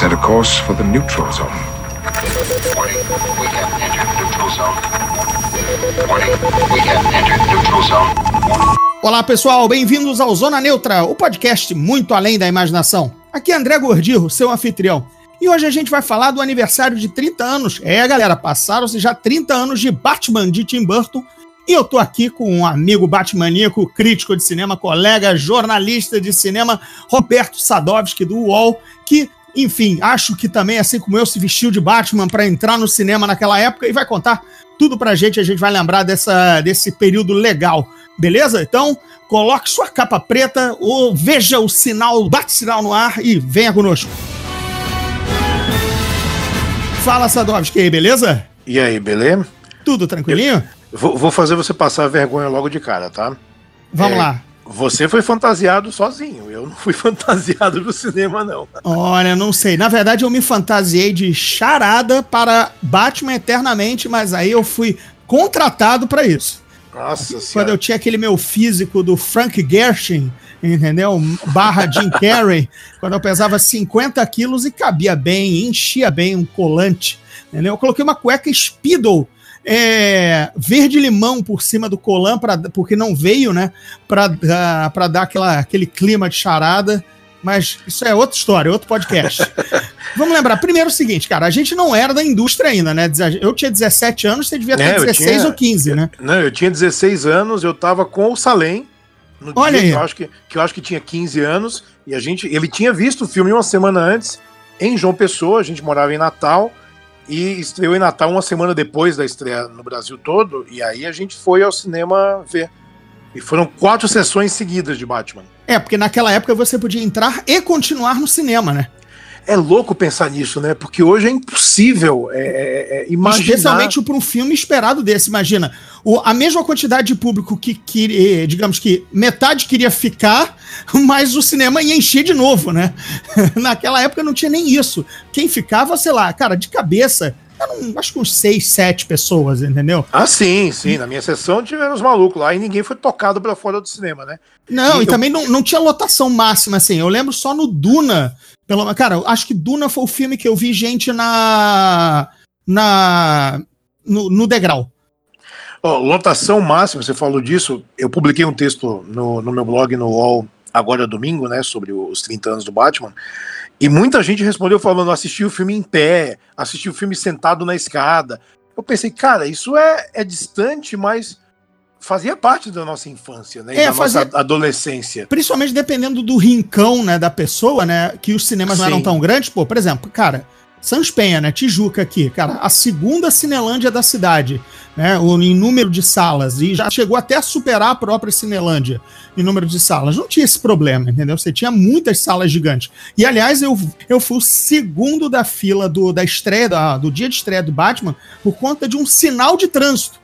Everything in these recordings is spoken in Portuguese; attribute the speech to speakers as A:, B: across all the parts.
A: set a course for the neutral zone.
B: Warning, we have entered neutral zone. Warning, we have entered neutral zone.
C: Olá pessoal, bem-vindos ao Zona Neutra, o podcast muito além da imaginação. Aqui é André Gordirro, seu anfitrião. E hoje a gente vai falar do aniversário de 30 anos. É, galera, passaram-se já 30 anos de Batman de Tim Burton. E eu tô aqui com um amigo batmaníaco, crítico de cinema, colega, jornalista de cinema, Roberto Sadovski, do UOL, que, enfim, acho que também, assim como eu, se vestiu de Batman para entrar no cinema naquela época e vai contar tudo pra gente. A gente vai lembrar dessa, desse período legal. Beleza? Então, coloque sua capa preta ou veja o sinal, bate-sinal no ar e venha conosco. Fala, Sadovski, beleza?
D: E aí, beleza?
C: Tudo tranquilinho?
D: Vou, vou fazer você passar vergonha logo de cara, tá?
C: Vamos
D: É,
C: lá.
D: Você foi fantasiado sozinho. Eu não fui fantasiado no cinema, não.
C: Olha, não sei. Na verdade, eu me fantasiei de charada para Batman eternamente, mas aí eu fui contratado para isso.
D: Nossa
C: Quando
D: senhora.
C: eu tinha aquele meu físico do Frank Gershin, entendeu? Barra Jim Carrey, quando eu pesava 50 quilos e cabia bem, enchia bem um colante, entendeu? Eu coloquei uma cueca Speedo é, verde-limão por cima do colan, pra, porque não veio, né? Dar- pra dar aquela, aquele clima de charada. Mas isso é outra história, outro podcast. Vamos lembrar, primeiro o seguinte, cara, a gente não era da indústria ainda, né? Eu tinha 17 anos, você devia ter
D: É, eu
C: 16
D: tinha-
C: ou 15, né?
D: Não, eu tinha 16 anos, eu tava com o Salem. No
C: Olha
D: dia
C: aí.
D: que eu, acho que, que eu acho que tinha 15 anos. E a gente. Ele tinha visto o filme uma semana antes, em João Pessoa, a gente morava em Natal. E estreou em Natal uma semana depois da estreia no Brasil todo. E aí a gente foi ao cinema ver. E foram quatro sessões seguidas de Batman.
C: É, porque naquela época você podia entrar e continuar no cinema, né?
D: É louco pensar nisso, né? Porque hoje é impossível é, é, é, imaginar.
C: Especialmente para um filme esperado desse. Imagina, o- a mesma quantidade de público que, que, digamos que metade queria ficar, mas o cinema ia encher de novo, né? Naquela época não tinha nem isso. Quem ficava, sei lá, cara, de cabeça, eram acho que uns seis, sete pessoas, entendeu?
D: Ah, sim, sim. Na minha sessão tiveram os malucos lá e ninguém foi tocado pra fora do cinema, né?
C: Não,
D: E
C: e
D: eu-
C: também não, não tinha lotação máxima, assim. Eu lembro só no Duna. Pelo, cara, acho que Duna foi o filme que eu vi gente na. na no, no degrau.
D: Ó, lotação máxima, você falou disso. Eu publiquei um texto no, no meu blog no UOL agora domingo, né? Sobre os 30 anos do Batman. E muita gente respondeu falando: assisti o filme em pé, assisti o filme sentado na escada. Eu pensei, cara, isso é, é distante, mas fazia parte da nossa infância, né?
C: É,
D: da
C: fazia-
D: nossa adolescência.
C: Principalmente dependendo do rincão, né, da pessoa, né? Que os cinemas não
D: Sim.
C: eram tão grandes. Pô, por exemplo, cara, Sans Penha, né? Tijuca aqui, cara, a segunda Cinelândia da cidade, né? Em número de salas. E já chegou até a superar a própria Cinelândia em número de salas. Não tinha esse problema, entendeu? Você tinha muitas salas gigantes. E, aliás, eu, eu fui o segundo da fila do, da estreia, da- do dia de estreia do Batman, por conta de um sinal de trânsito.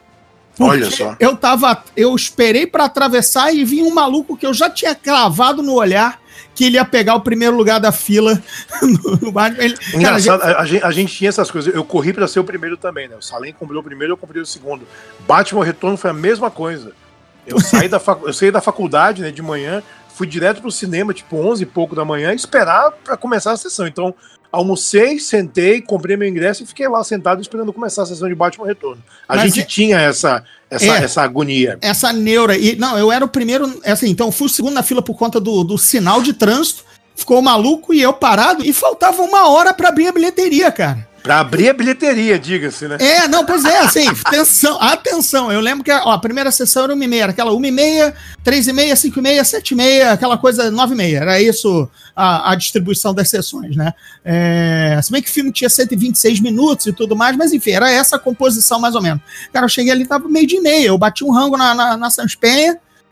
D: Olha só.
C: Eu tava. Eu esperei pra atravessar e vi um maluco que eu já tinha cravado no olhar que ele ia pegar o primeiro lugar da fila no, no Batman. Ele- cara,
D: Engraçado, a, a gente, a gente tinha essas coisas. Eu corri pra ser o primeiro também, né? O Salem comprou o primeiro, eu comprei o segundo. Batman Retorno foi a mesma coisa. Eu saí da, facu- eu saí da faculdade, né, de manhã, fui direto pro cinema, tipo 11 e pouco da manhã, esperar pra começar a sessão. Então, almocei, sentei, comprei meu ingresso e fiquei lá sentado esperando começar a sessão de Batman Retorno. A
C: Mas
D: gente
C: é-
D: tinha essa, essa,
C: É.
D: essa agonia.
C: essa neura. E, não, eu era o primeiro. Assim, então fui o segundo na fila por conta do, do sinal de trânsito. Ficou maluco e eu parado. E faltava uma hora pra abrir a bilheteria, cara.
D: Pra abrir a bilheteria, diga-se, né?
C: É, não, pois é, assim, atenção, atenção. Eu lembro que ó, a primeira sessão era uma e meia, era aquela uma e meia, três e meia, cinco e meia, sete e meia, aquela coisa nove e meia. Era isso a, a distribuição das sessões, né? É, se bem que o filme tinha 126 minutos e tudo mais, mas enfim, era essa a composição mais ou menos. Cara, eu cheguei ali, tava meio de meia, eu bati um rango na, na, na Sans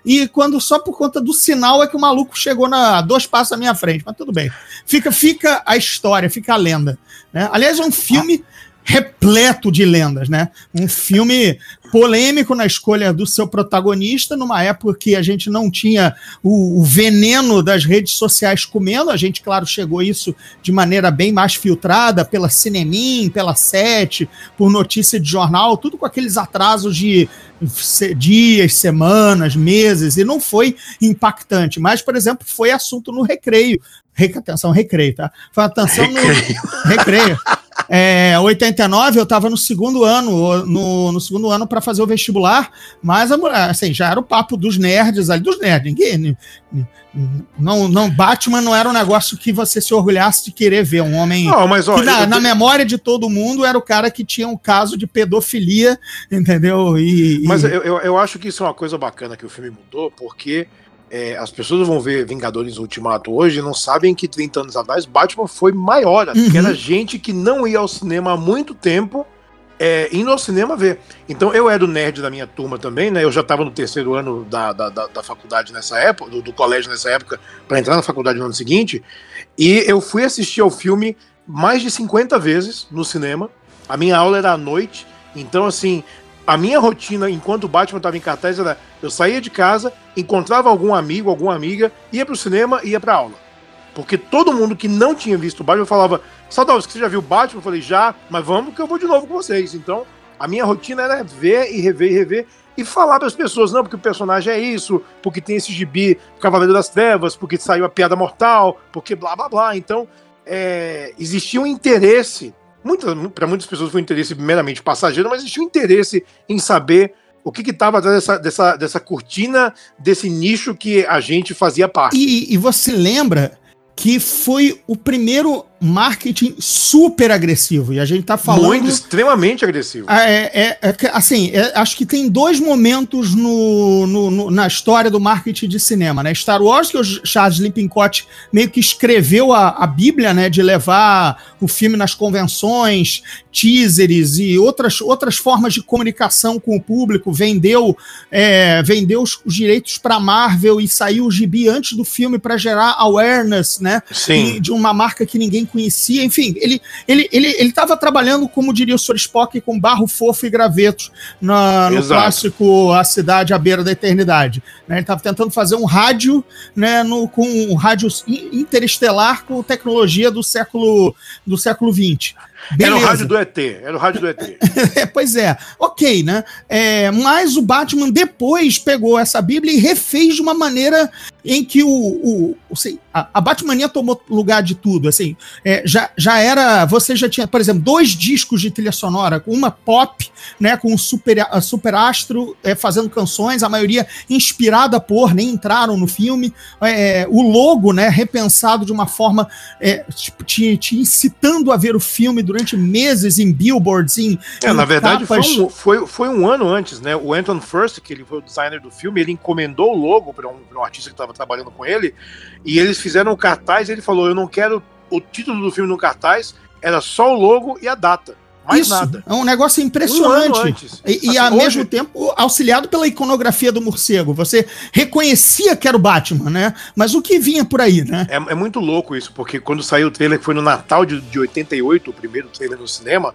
C: e quando só por conta do sinal é que o maluco chegou na dois passos à minha frente, mas tudo bem. Fica, fica a história, fica a lenda. Né? Aliás, é um filme repleto de lendas, né? Um filme polêmico na escolha do seu protagonista, numa época que a gente não tinha o, o, veneno das redes sociais comendo. A gente, claro, chegou isso de maneira bem mais filtrada pela Cinemin, pela Sete, por notícia de jornal, tudo com aqueles atrasos de dias, semanas, meses, e não foi impactante. Mas, por exemplo, foi assunto no recreio. Atenção, recreio, tá? Foi atenção recreio. no recreio. É, 89 eu estava no segundo ano, no, no segundo ano para fazer o vestibular, mas assim, já era o papo dos nerds ali, dos nerds, ninguém. Não, não, Batman não era um negócio que você se orgulhasse de querer ver. Um homem. Não, mas, ó, na, na, memória de todo mundo era o cara que tinha um caso de pedofilia, entendeu?
D: E, mas e... Eu, eu, eu acho que isso é uma coisa bacana que o filme mudou, porque é, as pessoas vão ver Vingadores Ultimato hoje e não sabem que 30 anos atrás Batman foi maior, uhum. que era gente que não ia ao cinema há muito tempo é, indo ao cinema ver. Então eu era o nerd da minha turma também, né? Eu já estava no terceiro ano da, da, da, da, faculdade nessa época, do, do colégio nessa época, para entrar na faculdade no ano seguinte. E eu fui assistir ao filme mais de 50 vezes no cinema. A minha aula era à noite. Então, assim, a minha rotina enquanto o Batman estava em cartaz era eu saía de casa, encontrava algum amigo, alguma amiga, ia pro cinema e ia pra aula. Porque todo mundo que não tinha visto o Batman falava: Sadovski, você já viu o Batman? Eu falei: já, mas vamos que eu vou de novo com vocês. Então, a minha rotina era ver e rever e rever e falar para as pessoas: não, porque o personagem é isso, porque tem esse gibi Cavaleiro das Trevas, porque saiu a Piada Mortal, porque blá blá blá. Então, é, existia um interesse para muitas pessoas foi um interesse meramente passageiro, mas existia um interesse em saber o que estava atrás dessa, dessa, dessa cortina, desse nicho que a gente fazia parte.
C: E, e você lembra que foi o primeiro marketing super agressivo. E a gente tá falando. Muito,
D: extremamente agressivo.
C: É, é, é assim, é, acho que tem dois momentos no, no, no, na história do marketing de cinema, né? Star Wars, que o Charles Lippincott meio que escreveu a, a Bíblia, né? De levar o filme nas convenções, teasers e outras, outras formas de comunicação com o público. Vendeu, é, vendeu os, os direitos para Marvel e saiu o gibi antes do filme para gerar awareness, né?
D: Sim.
C: De uma marca que ninguém conhecia, enfim, ele ele ele ele estava trabalhando, como diria o Sr. Spock, com barro fofo e graveto na, no clássico A Cidade à Beira da Eternidade. Né? Ele estava tentando fazer um rádio, né, no, com um rádio interestelar com tecnologia do século do século 20.
D: Beleza. Era o rádio do ET, era o rádio do ET.
C: pois é, ok, né? É, mas o Batman depois pegou essa Bíblia e refez de uma maneira em que o, o, o assim, a, a Batmania tomou lugar de tudo, assim, é, já, já era, você já tinha, por exemplo, dois discos de trilha sonora, com uma pop, né, com o super, super astro é, fazendo canções, a maioria inspirada por, nem entraram no filme, é, o logo, né, repensado de uma forma é, tipo, te, te incitando a ver o filme durante meses em billboards, em.
D: É, em na verdade, foi um, foi, foi um ano antes, né? O Anton First, que ele foi o designer do filme, ele encomendou o logo para um, um, artista que estava trabalhando com ele, e eles fizeram o cartaz. Ele falou: Eu não quero o título do filme no cartaz, era só o logo e a data. Mais Isso, nada.
C: É um negócio impressionante. Um e, e ao hoje... mesmo tempo auxiliado pela iconografia do morcego. Você reconhecia que era o Batman, né? Mas o que vinha por aí, né?
D: É, é muito louco isso, porque quando saiu o trailer, que foi no Natal de, de 88, o primeiro trailer no cinema,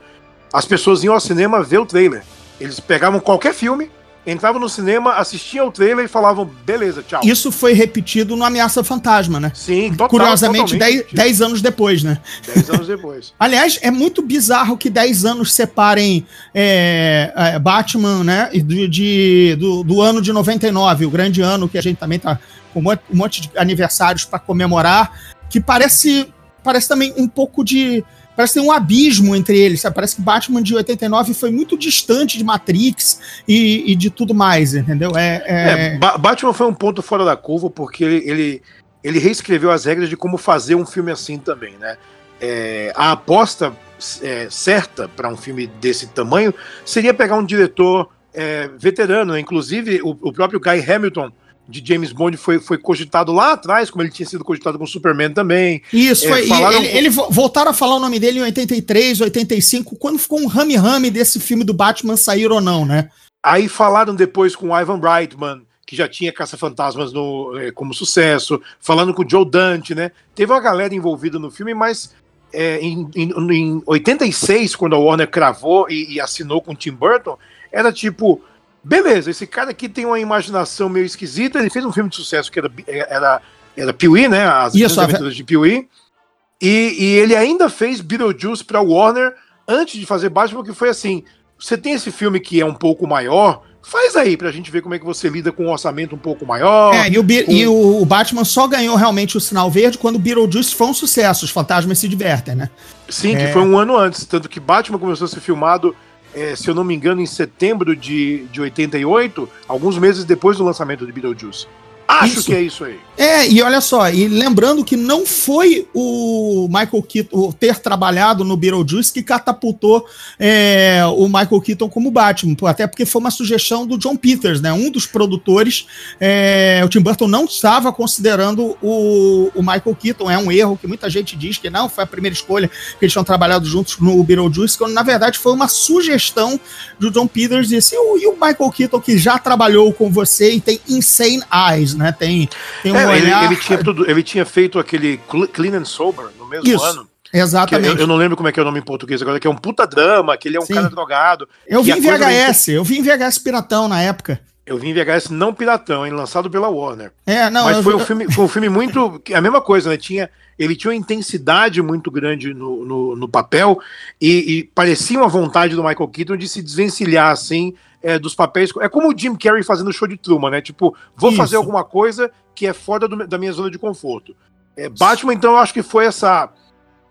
D: as pessoas iam ao cinema ver o trailer. Eles pegavam qualquer filme, entravam no cinema, assistiam o trailer e falavam, beleza, tchau.
C: Isso foi repetido no Ameaça Fantasma, né?
D: Sim,
C: total, Curiosamente, 10 anos depois, né?
D: 10 anos depois.
C: Aliás, é muito bizarro que 10 anos separem é, é, Batman, né? De, de, do, do ano de 99, o grande ano que a gente também tá com um monte de aniversários para comemorar, que parece, parece também um pouco de parece que tem um abismo entre eles, sabe? Parece que Batman de 89 foi muito distante de Matrix e, e de tudo mais, entendeu?
D: É, é... é Batman foi um ponto fora da curva porque ele, ele, ele reescreveu as regras de como fazer um filme assim também, né? É, a aposta é, certa para um filme desse tamanho seria pegar um diretor é, veterano, inclusive o, o próprio Guy Hamilton de James Bond foi, foi cogitado lá atrás, como ele tinha sido cogitado com Superman também.
C: Isso, é, foi. Falaram... Ele, ele, voltaram a falar o nome dele em 83, 85, quando ficou um rame-rame desse filme do Batman sair ou não, né?
D: Aí falaram depois com o Ivan Reitman, que já tinha Caça-Fantasmas é, como sucesso, falando com o Joe Dante, né? Teve uma galera envolvida no filme, mas é, em, em, em 86, quando a Warner cravou e, e assinou com o Tim Burton, era tipo, beleza, esse cara aqui tem uma imaginação meio esquisita, ele fez um filme de sucesso que era, era, era Pee-wee, né? As aventuras de Pee-wee. E, e ele ainda fez Beetlejuice pra Warner antes de fazer Batman, que foi assim, você tem esse filme que é um pouco maior, faz aí pra gente ver como é que você lida com um orçamento um pouco maior.
C: É, e o, Be-
D: com-
C: e o Batman só ganhou realmente o sinal verde quando o Beetlejuice foi um sucesso. Os fantasmas se divertem, né?
D: Sim,
C: É.
D: que foi um ano antes. Tanto que Batman começou a ser filmado, eh, se eu não me engano, em setembro de, de 88, alguns meses depois do lançamento de Beetlejuice. Acho
C: Isso.
D: que é isso aí.
C: É, e olha só, e lembrando que não foi o Michael Keaton ter trabalhado no Beetlejuice que catapultou é, o Michael Keaton como Batman, até porque foi uma sugestão do John Peters, né? Um dos produtores, é, o Tim Burton não estava considerando o, o Michael Keaton, é um erro que muita gente diz que não, foi a primeira escolha que eles tinham trabalhado juntos no Beetlejuice, quando na verdade foi uma sugestão do John Peters, e assim, e o Michael Keaton que já trabalhou com você e tem Insane Eyes, né? Tem, tem um
D: É, ele,
C: olhar...
D: ele tinha tudo, ele tinha feito aquele Cl- Clean and Sober no mesmo
C: Isso,
D: ano.
C: Exatamente.
D: eu, eu não lembro como é que é o nome em português agora, que é um puta drama, que ele é um
C: Sim.
D: cara drogado.
C: Eu vi em VHS, eu vi em VHS Piratão na época.
D: Eu vi em VHS não piratão, hein, lançado pela Warner.
C: É, não,
D: Mas foi um filme, foi um filme muito. A mesma coisa, né? Tinha, ele tinha uma intensidade muito grande no, no, no papel e, e parecia uma vontade do Michael Keaton de se desvencilhar assim é, dos papéis. É como o Jim Carrey fazendo o show de Truman, né? Tipo, vou
C: Isso.
D: fazer alguma coisa que é fora do- da minha zona de conforto. É, Batman, então, eu acho que foi essa.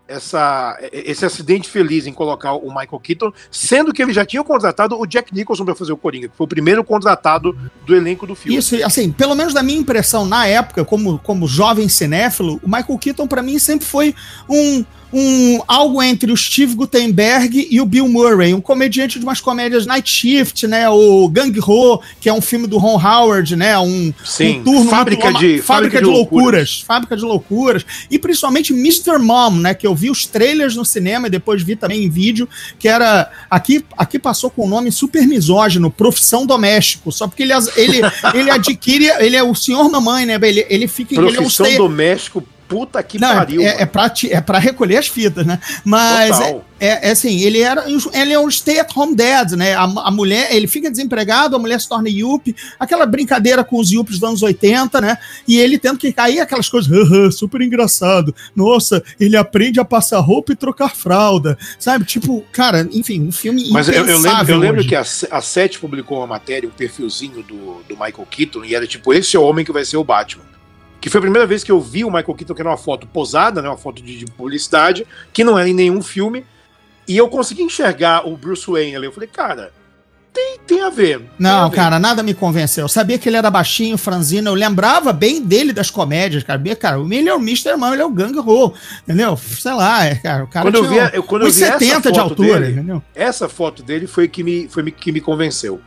D: Essa, esse acidente feliz em colocar o Michael Keaton, sendo que ele já tinha contratado o Jack Nicholson para fazer o Coringa, que foi o primeiro contratado do elenco do filme.
C: Isso, assim, pelo menos da minha impressão na época, como, como jovem cinéfilo, o Michael Keaton pra mim sempre foi um, um algo entre o Steve Gutenberg e o Bill Murray, um comediante de umas comédias Night Shift, né, o Gang Ho, que é um filme do Ron Howard, né, um,
D: Sim,
C: um turno
D: Fábrica
C: muito-
D: de-
C: fábrica,
D: Fábrica
C: de,
D: de
C: loucuras, fábrica de loucuras, e principalmente Mr. Mom, né, que eu vi os trailers no cinema e depois vi também em vídeo, que era aqui aqui passou com o nome super misógino, profissão doméstico, só porque ele ele ele adquire, ele é o senhor mamãe, né, ele ele fica ele é um
D: Profissão doméstico, puta que
C: não,
D: pariu.
C: é, é, pra, é pra recolher as fitas, né? Mas é, é, é assim, ele era ele é um stay-at-home dad, né? A, a mulher, ele fica desempregado, a mulher se torna yuppie, aquela brincadeira com os yuppies dos anos 80, né? E ele tendo que cair aquelas coisas, "Haha, super engraçado. Nossa, ele aprende a passar roupa e trocar fralda, sabe? Tipo, cara, enfim, um filme
D: Mas eu, eu lembro, eu lembro que a, a Sete publicou uma matéria, um perfilzinho do, do Michael Keaton, e era tipo, esse é o homem que vai ser o Batman. Que foi a primeira vez que eu vi o Michael Keaton, que era uma foto posada, né, uma foto de, de publicidade, que não era em nenhum filme, e eu consegui enxergar o Bruce Wayne ali. Eu falei, cara, tem, tem a ver. tem a
C: Não,
D: ver.
C: cara, nada me convenceu. Eu sabia que ele era baixinho, franzino. Eu lembrava bem dele das comédias, cara. Cara, ele é o Mr. Man, ele é o Gang Ho, entendeu? Sei lá, é, cara. O cara
D: Quando eu
C: tinha
D: vi, eu, quando eu
C: uns
D: vi essa
C: 70 de
D: foto
C: altura,
D: dele,
C: entendeu?
D: essa foto dele foi que me, foi que me convenceu.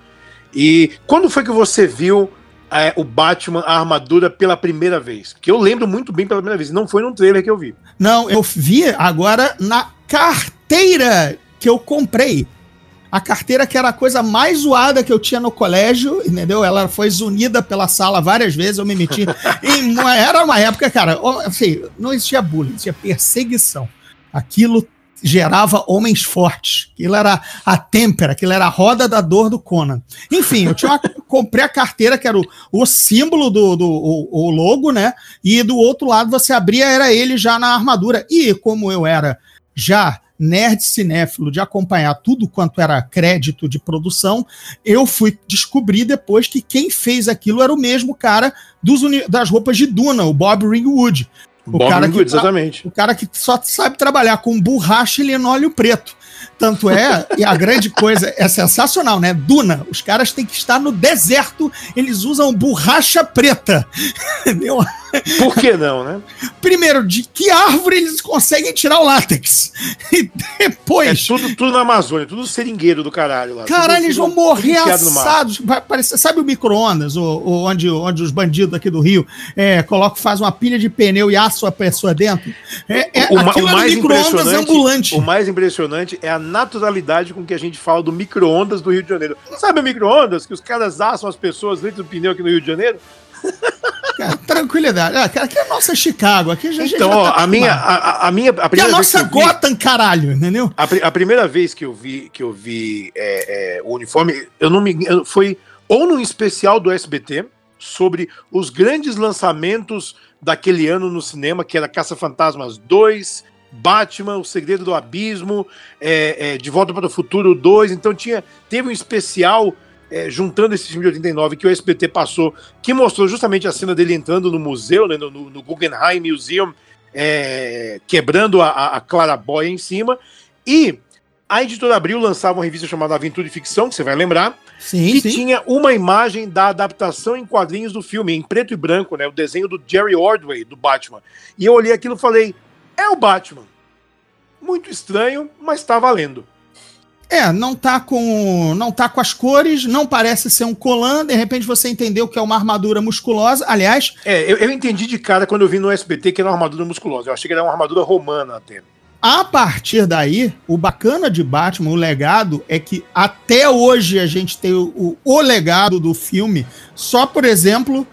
D: E quando foi que você viu é, o Batman, a armadura, pela primeira vez? Que eu lembro muito bem pela primeira vez. e Não foi num trailer que eu vi.
C: Não, eu vi agora na carteira que eu comprei. A carteira que era a coisa mais zoada que eu tinha no colégio, entendeu? Ela foi zunida pela sala várias vezes, eu me meti. uma- era uma época, cara, assim, não existia bullying, existia perseguição. Aquilo gerava homens fortes. Aquilo era a têmpera, aquilo era a roda da dor do Conan. Enfim, eu uma- comprei a carteira que era o, o símbolo do, do o, o logo, né? E do outro lado você abria, era ele já na armadura. E como eu era já nerd cinéfilo de acompanhar tudo quanto era crédito de produção, eu fui descobrir depois que quem fez aquilo era o mesmo cara dos das roupas de Duna, o Bob Ringwood. O
D: Bob
C: cara que
D: exatamente.
C: O cara que só sabe trabalhar com borracha e linóleo preto. Tanto é, e a grande coisa é sensacional, né? Duna, os caras têm que estar no deserto, eles usam borracha preta. Entendeu?
D: Por que não, né?
C: Primeiro, de que árvore eles conseguem tirar o látex? E
D: É
C: depois,
D: tudo, tudo na Amazônia, tudo seringueiro do caralho lá.
C: Caralho, eles vão morrer assados. Vai parecer- sabe o micro-ondas, onde, onde os bandidos aqui do Rio é, colocam, fazem uma pilha de pneu e assam a pessoa dentro? É, é,
D: O, o
C: um
D: mais
C: micro-ondas
D: impressionante,
C: ambulante.
D: o mais impressionante é a naturalidade com que a gente fala do micro-ondas do Rio de Janeiro. Sabe o micro-ondas que os caras assam as pessoas dentro do pneu aqui no Rio de Janeiro?
C: Cara, tranquilidade. Ah, aqui é a nossa Chicago. Aqui a gente
D: Então,
C: já
D: ó,
C: tá
D: a minha, a, a- a minha, a
C: é a
D: primeira vez que
C: nossa
D: eu vi-
C: caralho, entendeu?
D: A, a primeira vez que eu vi que eu vi é, é, o uniforme, eu não me foi ou num especial do SBT sobre os grandes lançamentos daquele ano no cinema, que era Caça Fantasmas 2, Batman, O Segredo do Abismo, é, é, De Volta para o Futuro 2. Então tinha teve um especial é, juntando esse filme de 89 que o SBT passou, que mostrou justamente a cena dele entrando no museu, né, no, no- Guggenheim Museum, é, quebrando a, a, a clarabóia em cima. E a editora Abril lançava uma revista chamada Aventura e Ficção, que você vai lembrar,
C: Sim,
D: que
C: sim.
D: tinha uma imagem da adaptação em quadrinhos do filme, em preto e branco, né? O desenho do Jerry Ordway, do Batman. E eu olhei aquilo e falei: é o Batman. Muito estranho, mas tá valendo.
C: É, não tá com não tá com as cores, não parece ser um colan, de repente você entendeu que é uma armadura musculosa. Aliás,
D: É, eu, eu entendi de cara quando eu vi no SBT que era uma armadura musculosa. Eu achei que era uma armadura romana até.
C: a partir daí, o bacana de Batman, o legado, é que até hoje a gente tem o, o, legado do filme, só, por exemplo,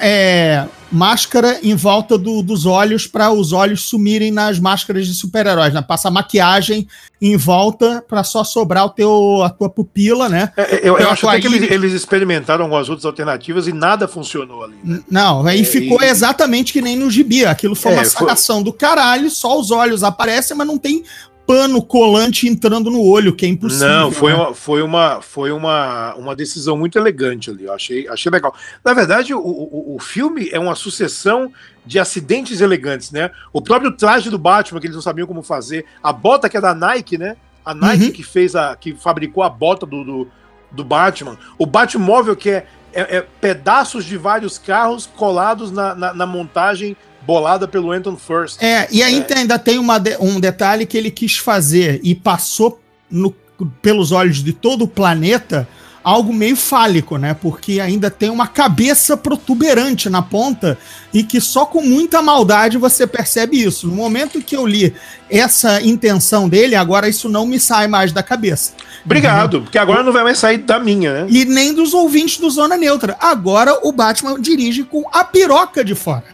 C: é, máscara em volta do- dos olhos para os olhos sumirem nas máscaras de super-heróis, né? Passa maquiagem em volta para só sobrar o teu, a tua pupila, né?
D: É, é, eu, eu acho até que eles, eles experimentaram algumas outras alternativas e nada funcionou ali. né?
C: Não, aí
D: É,
C: ficou
D: e-
C: exatamente que nem no gibi. Aquilo foi
D: É,
C: uma
D: foi-
C: sacação do caralho, só os olhos aparecem, mas não tem pano colante entrando no olho, que é impossível.
D: Não, foi,
C: né?
D: uma, foi, uma, foi uma, uma decisão muito elegante ali. Eu achei, achei legal. Na verdade, o, o, o filme é uma sucessão de acidentes elegantes, né? O próprio traje do Batman, que eles não sabiam como fazer, a bota que é da Nike, né? A Nike
C: Uhum.
D: que fez a. que fabricou a bota do, do, do Batman. O Batmóvel, que é, é, é pedaços de vários carros colados na, na, na montagem bolada pelo Anton First.
C: É, e aí tem- ainda tem uma de- um detalhe que ele quis fazer e passou no- pelos olhos de todo o planeta algo meio fálico, né? Porque ainda tem uma cabeça protuberante na ponta e que só com muita maldade você percebe isso. No momento que eu li essa intenção dele, agora isso não me sai mais da cabeça.
D: Obrigado, porque agora não vai mais sair da minha, né?
C: E nem dos ouvintes do Zona Neutra. Agora o Batman dirige com a piroca de fora.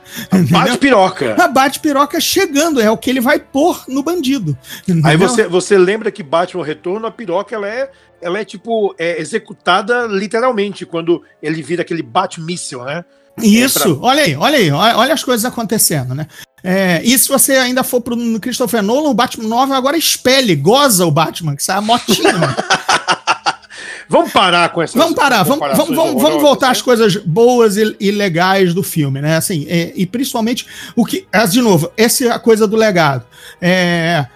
D: Bate piroca.
C: A bate-piroca chegando, é o que ele vai pôr no bandido.
D: Aí
C: entendeu?
D: você, você lembra que Batman Retorno, a piroca, ela é, ela é tipo, é executada literalmente, quando ele vira aquele Bat-míssil, né?
C: Isso, olha aí, olha aí, olha, as coisas acontecendo, né? É, e se você ainda for pro Christopher Nolan, o Batman 9 agora espelhe, goza o Batman, que sai a motinha.
D: Vamos parar com essas
C: vamos parar, vamos, vamos, vamos, vamos voltar
D: né?
C: às coisas boas e, e legais do filme, né? Assim, é, e principalmente o que. as- De novo, essa é a coisa do legado. É,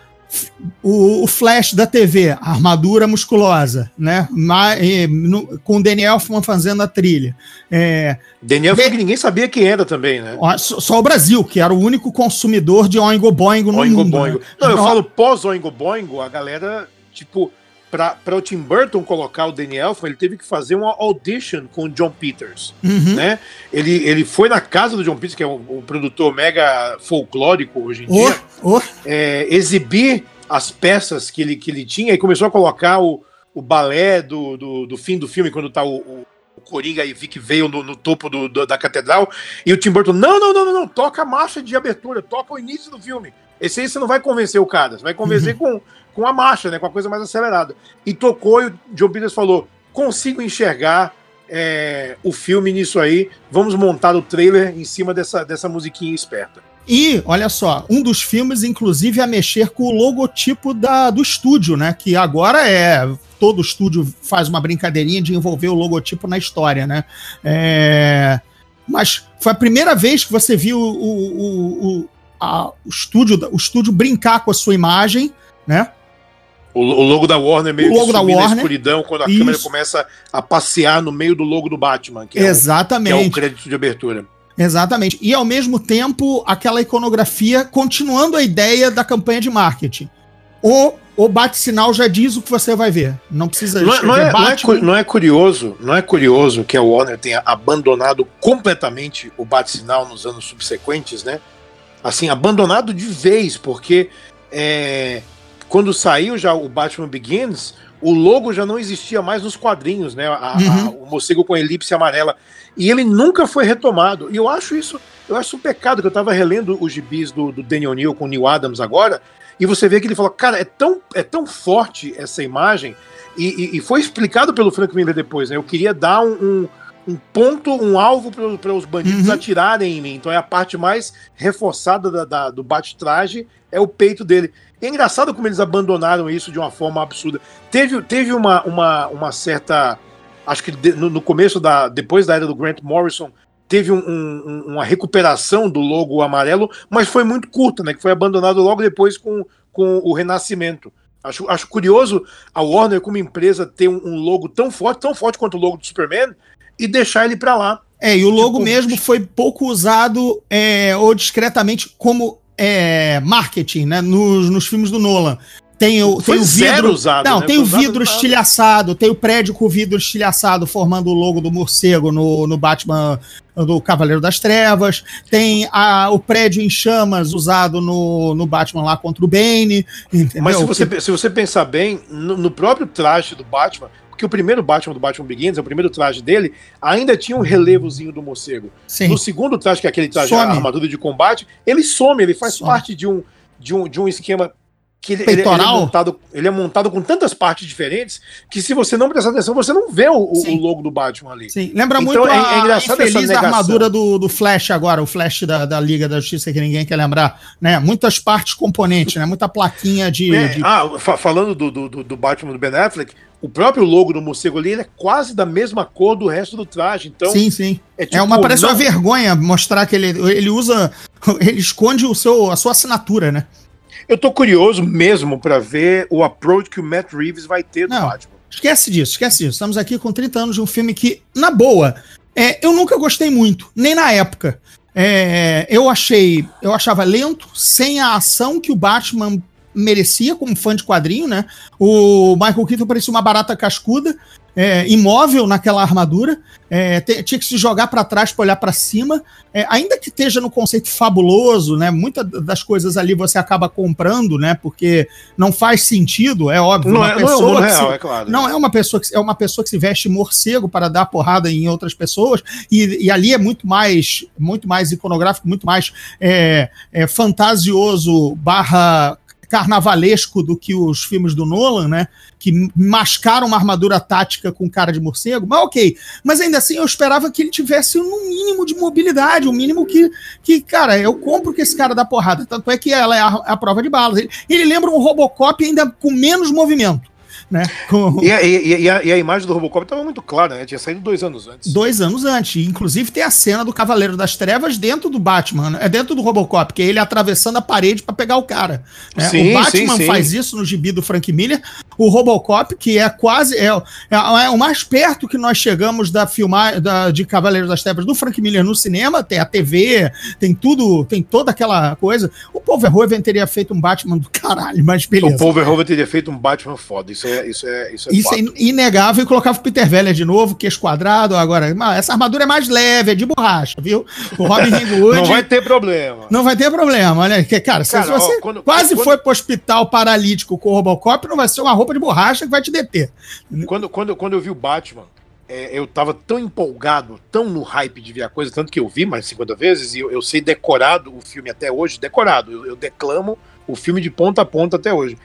C: o, o Flash da TV, armadura musculosa, né? Ma- e no- com o Daniel Elfman fazendo a trilha. É,
D: Daniel
C: Be-
D: que ninguém sabia quem era também, né?
C: Só só o Brasil, que era o único consumidor de Oingo Boingo no
D: Oingo
C: mundo.
D: Boingo.
C: né?
D: Não, eu
C: Ó,
D: falo pós-Oingo Boingo, a galera, tipo, pra o Tim Burton colocar o Daniel Elfman, ele teve que fazer uma audition com o John Peters.
C: uhum.
D: né? Ele, ele foi na casa do John Peters, que é um, um produtor mega folclórico hoje em
C: Ô,
D: dia,
C: ô,
D: é, exibir as peças que ele, que ele tinha e começou a colocar o, o balé do, do, do fim do filme, quando tá o, o, o Coringa e Vic veio no, no topo do, do- da catedral, e o Tim Burton, não, não, não, não, não, toca a marcha de abertura, toca o início do filme. Esse aí você não vai convencer o cara, você vai convencer com, com a marcha, né, com a coisa mais acelerada. E tocou e o John Peters falou, consigo enxergar é, o filme nisso aí, vamos montar o trailer em cima dessa, dessa musiquinha esperta.
C: E, olha só, um dos filmes, inclusive, a mexer com o logotipo da, do estúdio, né? Que agora é. Todo estúdio faz uma brincadeirinha de envolver o logotipo na história, né? É, mas foi a primeira vez que você viu o, o, o, a- o estúdio, o estúdio brincar com a sua imagem, né?
D: O, logo da Warner meio
C: O logo
D: que
C: da
D: subir na
C: Warner.
D: escuridão quando a
C: Isso.
D: câmera começa a passear no meio do logo do Batman, que é, o, que é o
C: Exatamente.
D: crédito de abertura.
C: Exatamente. E ao mesmo tempo, aquela iconografia continuando a ideia da campanha de marketing. O, o bate-sinal já diz o que você vai ver. Não precisa
D: Não é, não, é, não, é, não é curioso, não é curioso que a Warner tenha abandonado completamente o bate-sinal nos anos subsequentes, né? Assim, abandonado de vez, porque é, quando saiu já o Batman Begins, o logo já não existia mais nos quadrinhos, né? A,
C: Uhum.
D: a- o morcego com elipse amarela. E ele nunca foi retomado. E eu acho isso, eu acho um pecado, que eu tava relendo os gibis do, do Daniel Neal com o Neil Adams agora, e você vê que ele falou, cara, é tão, é tão forte essa imagem, e, e- e foi explicado pelo Frank Miller depois, né? Eu queria dar um, um- um ponto, um alvo para os bandidos
C: Uhum.
D: atirarem em mim. Então é a parte mais reforçada da, da- do bate-traje, é o peito dele. E é engraçado como eles abandonaram isso de uma forma absurda. Teve, teve uma, uma, uma certa. Acho que de- no, no começo da. Depois da era do Grant Morrison, teve um- um- uma recuperação do logo amarelo, mas foi muito curta, né? Que foi abandonado logo depois com, com o Renascimento. Acho, acho curioso a Warner, como empresa, ter um, um logo tão forte, tão forte quanto o logo do Superman, e deixar ele pra lá.
C: É, e o logo
D: Tipo,
C: mesmo foi pouco usado é, ou discretamente como é, marketing, né? Nos, nos filmes do Nolan. Tem o,
D: Foi
C: tem o vidro.
D: usado,
C: não,
D: né?
C: tem
D: Foi
C: o vidro estilhaçado, tem o prédio com o vidro estilhaçado formando o logo do morcego no, no Batman do Cavaleiro das Trevas. Tem a, o prédio em chamas usado no, no Batman lá contra o Bane. Entendeu?
D: Mas se você, se você pensar bem, no, no próprio traje do Batman, porque o primeiro Batman do Batman Begins, o primeiro traje dele, ainda tinha um relevozinho do morcego.
C: sim.
D: No segundo traje, que é aquele traje,
C: Some.
D: a armadura de combate, ele some, ele faz
C: Some.
D: parte de um, de um, de um esquema que ele, ele- é montado, ele é montado com tantas partes diferentes que se você não prestar atenção, você não vê o, o- logo do Batman ali.
C: Sim, lembra
D: Então
C: muito
D: é-
C: a
D: é engraçado essa
C: infeliz armadura do, do Flash agora, o Flash da, da Liga da Justiça que ninguém quer lembrar, né? Muitas partes componentes, né? Muita plaquinha de...
D: É,
C: de-
D: Ah, fa- falando do, do, do- Batman do Ben Affleck, o próprio logo do morcego ali ele é quase da mesma cor do resto do traje. Então,
C: sim, sim.
D: é,
C: É
D: tipo,
C: uma, parece
D: não-
C: uma vergonha mostrar que ele, ele usa, ele esconde o seu, a sua assinatura, né?
D: Eu tô curioso mesmo pra ver o approach que o Matt Reeves vai ter do
C: Não.
D: Batman.
C: Esquece disso, esquece disso. Estamos aqui com 30 anos de um filme que, na boa, é, eu nunca gostei muito, nem na época. É, eu achei, eu achava lento, sem a ação que o Batman merecia como fã de quadrinho, né? O Michael Keaton parecia uma barata cascuda, é, imóvel naquela armadura, é, te- tinha que se jogar para trás para olhar para cima, É, ainda que esteja no conceito fabuloso, né? Muitas das coisas ali você acaba comprando, né? Porque não faz sentido, é óbvio.
D: Não
C: uma
D: é, não é
C: pessoa que se-
D: real, é claro.
C: não é uma pessoa que é uma pessoa que se veste morcego para dar porrada em outras pessoas e, e ali é muito mais muito mais iconográfico, muito mais é, é, fantasioso barra carnavalesco do que os filmes do Nolan, né? Que mascaram uma armadura tática com cara de morcego, mas ok. Mas ainda assim eu esperava que ele tivesse um mínimo de mobilidade, um mínimo que, que cara, eu compro que esse cara dá porrada. Tanto é que ela é a, a prova de balas. Ele, ele lembra um Robocop ainda com menos movimento. Né? Com-
D: E a, e- a- e a imagem do Robocop estava muito clara, né? Tinha saído dois anos antes.
C: Dois anos antes. Inclusive tem a cena do Cavaleiro das Trevas dentro do Batman, né? é dentro do Robocop, que é ele atravessando a parede para pegar o cara. né?
D: Sim,
C: o Batman
D: sim, sim.
C: faz isso no gibi do Frank Miller. O Robocop, que é quase é, é, é o mais perto que nós chegamos da filmar da, de Cavaleiro das Trevas do Frank Miller no cinema. Tem a TV, tem tudo, tem toda aquela coisa. O Paul Verhoeven teria feito um Batman do caralho, mas beleza.
D: O Paul Verhoeven teria feito um Batman foda. Isso é, isso é, isso é
C: Isso é
D: fato.
C: in- inegável e colocava o Peter Velha de novo, queixo quadrado. Agora, essa armadura é mais leve, é de borracha, viu? O Robin Hood
D: Não vai ter problema.
C: não vai ter problema, olha. que, Cara, se
D: Cara, ó,
C: você
D: quando-
C: quase
D: quando-
C: foi pro hospital paralítico com o Robocop, não vai ser uma roupa de borracha que vai te deter.
D: Quando, quando, quando eu vi o Batman, é, eu tava tão empolgado, tão no hype de ver a coisa, tanto que eu vi mais de 50 vezes, e eu, eu sei decorado o filme até hoje, decorado. Eu, eu declamo o filme de ponta a ponta até hoje.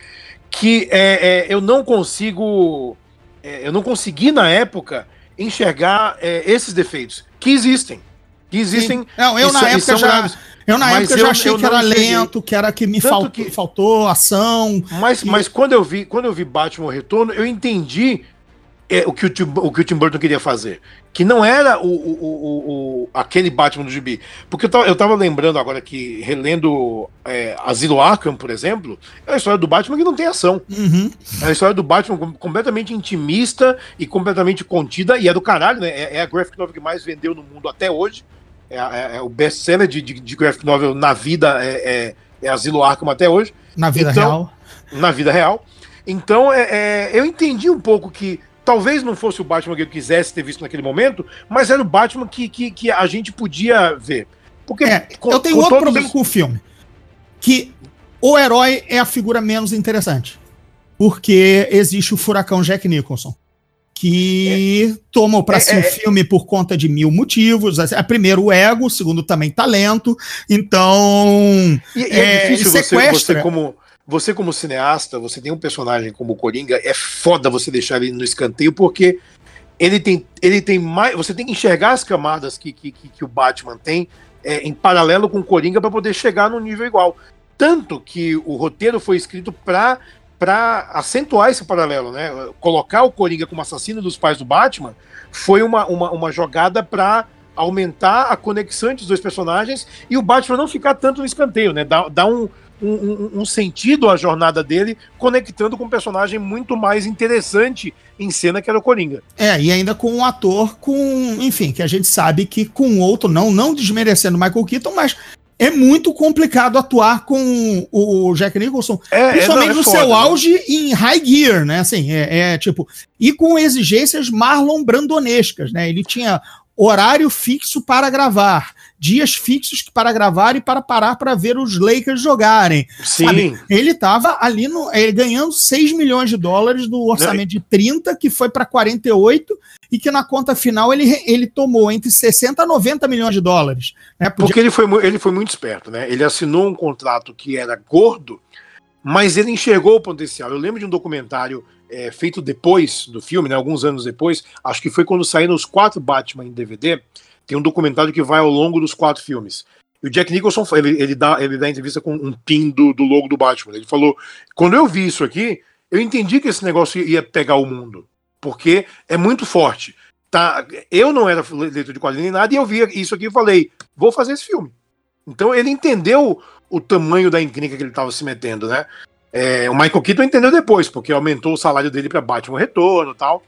D: Que é, é, eu não consigo. é, eu não consegui, na época, enxergar é, esses defeitos. Que existem. Que existem.
C: Sim. Não, eu na
D: são- e
C: época
D: são
C: já.
D: graves.
C: Eu na
D: Mas
C: época
D: eu-
C: já achei
D: eu
C: que era
D: enxerguei.
C: lento, que era que me faltou,
D: que-
C: faltou ação.
D: Mas, mas quando eu vi, quando eu vi Batman Retorno, eu entendi é, o, que o, Tim, o que o Tim Burton queria fazer. Que não era o, o, o- aquele Batman do gibi. Porque eu tava, eu tava lembrando agora que, relendo é, Asilo Arkham, por exemplo, é a história do Batman que não tem ação.
C: Uhum.
D: É a história do Batman com- completamente intimista e completamente contida, e é do caralho, né? É, é a graphic novel que mais vendeu no mundo até hoje. É, é- é o best-seller de, de, de graphic novel na vida, é, é, Asilo Arkham até hoje
C: Na vida
D: Então,
C: real.
D: na vida real. Então, eu entendi um pouco que talvez não fosse o Batman que eu quisesse ter visto naquele momento, mas era o Batman que, que, que a gente podia ver. Porque
C: É,
D: com-
C: eu tenho outro problema
D: os-
C: com o filme. Que o herói é a figura menos interessante. porque existe o furacão Jack Nicholson que é. tomou para é, si o é, filme por conta de mil motivos. A, primeiro, o ego, segundo, também talento. Então.
D: E, e é, difícil você, você, como. Você, como cineasta, você tem um personagem como o Coringa, é foda você deixar ele no escanteio, porque ele tem, ele tem mais. Você tem que enxergar as camadas que, que, que, que o Batman tem é, em paralelo com o Coringa para poder chegar no nível igual. Tanto que o roteiro foi escrito para para acentuar esse paralelo, né? Colocar o Coringa como assassino dos pais do Batman foi uma, uma, uma jogada para aumentar a conexão entre os dois personagens e o Batman não ficar tanto no escanteio, né? Dá, dá um, um, um, sentido à jornada dele, conectando com um personagem muito mais interessante em cena, que era o Coringa.
C: É, e ainda com um ator com, enfim, que a gente sabe que com outro, não, não desmerecendo Michael Keaton, mas é muito complicado atuar com o Jack Nicholson, é, é principalmente é, não, é no foda, seu né? auge né? em high gear, né? Assim, é, é, tipo, e com exigências Marlon Brandonescas, né? Ele tinha horário fixo para gravar, dias fixos para gravar e para parar para ver os Lakers jogarem.
D: Sim. Sabe?
C: Ele estava ali no, ele, ganhando 6 milhões de dólares do orçamento de 30, que foi para 48, e que na conta final ele, ele tomou entre 60 a 90 milhões de dólares.
D: Né? Podia... Porque ele foi, ele foi muito esperto, né? Ele assinou um contrato que era gordo, mas ele enxergou o potencial. Eu lembro de um documentário é, feito depois do filme, né, alguns anos depois, acho que foi quando saíram os quatro Batman em DVD, tem um documentário que vai ao longo dos quatro filmes. E o Jack Nicholson, ele, ele, dá, ele dá entrevista com um pin do, do logo do Batman. Ele falou: quando eu vi isso aqui, eu entendi que esse negócio ia pegar o mundo. Porque é muito forte. Tá, eu não era leitor de quadrinhos nem nada, e eu vi isso aqui e falei: vou fazer esse filme. Então ele entendeu o tamanho da encrenca que ele estava se metendo, né? É, o Michael Keaton entendeu depois, porque aumentou o salário dele para Batman Retorno e tal.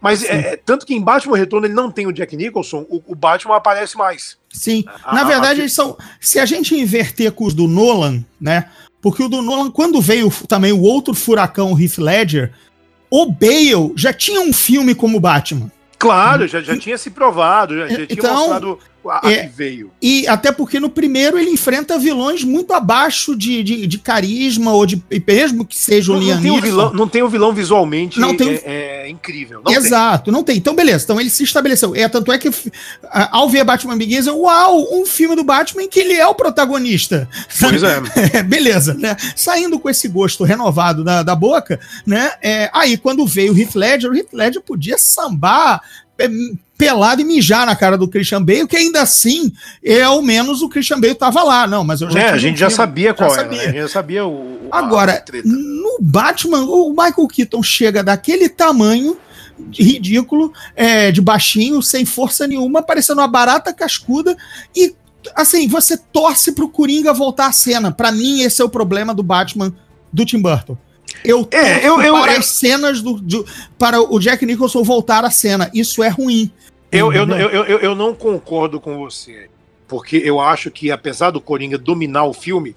D: Mas é, é, tanto que em Batman Retorno ele não tem o Jack Nicholson, o, o Batman aparece mais.
C: Sim. A, Na verdade, a, eles são. Se a gente inverter com os do Nolan, né? Porque o do Nolan, quando veio também o outro furacão Heath Ledger, o Bale já tinha um filme como Batman.
D: Claro, já, já tinha se provado, já, já tinha
C: então, mostrado a, é, que veio. E até porque no primeiro ele enfrenta vilões muito abaixo de, de, de carisma, ou de mesmo que seja o Liam
D: não tem um vilão Não tem um vilão visualmente
C: não tem,
D: é, é incrível.
C: Não Exato, tem. não tem. Então, beleza. Então ele se estabeleceu. É, tanto é que ao ver Batman Begins, eu, uau, um filme do Batman em que ele é o protagonista.
D: Pois é.
C: é. beleza, né? Saindo com esse gosto renovado da, da boca, né? É, aí, quando veio o Heath Ledger, o Heath Ledger podia sambar é, pelado e mijar na cara do Christian Bale, que ainda assim, é ao menos o Christian Bale tava lá. Não, mas eu
D: já é, a gente já sabia qual já era, sabia. Né? já sabia o.
C: Agora, no Batman, o Michael Keaton chega daquele tamanho ridículo, é, de baixinho, sem força nenhuma, parecendo uma barata cascuda e assim, você torce pro Coringa voltar à cena. Para mim esse é o problema do Batman do Tim Burton. Eu é, eu, eu, para eu, as cenas do, do, para o Jack Nicholson voltar à cena. Isso é ruim.
D: Eu, eu, eu, eu, eu não concordo com você. Porque eu acho que, apesar do Coringa dominar o filme,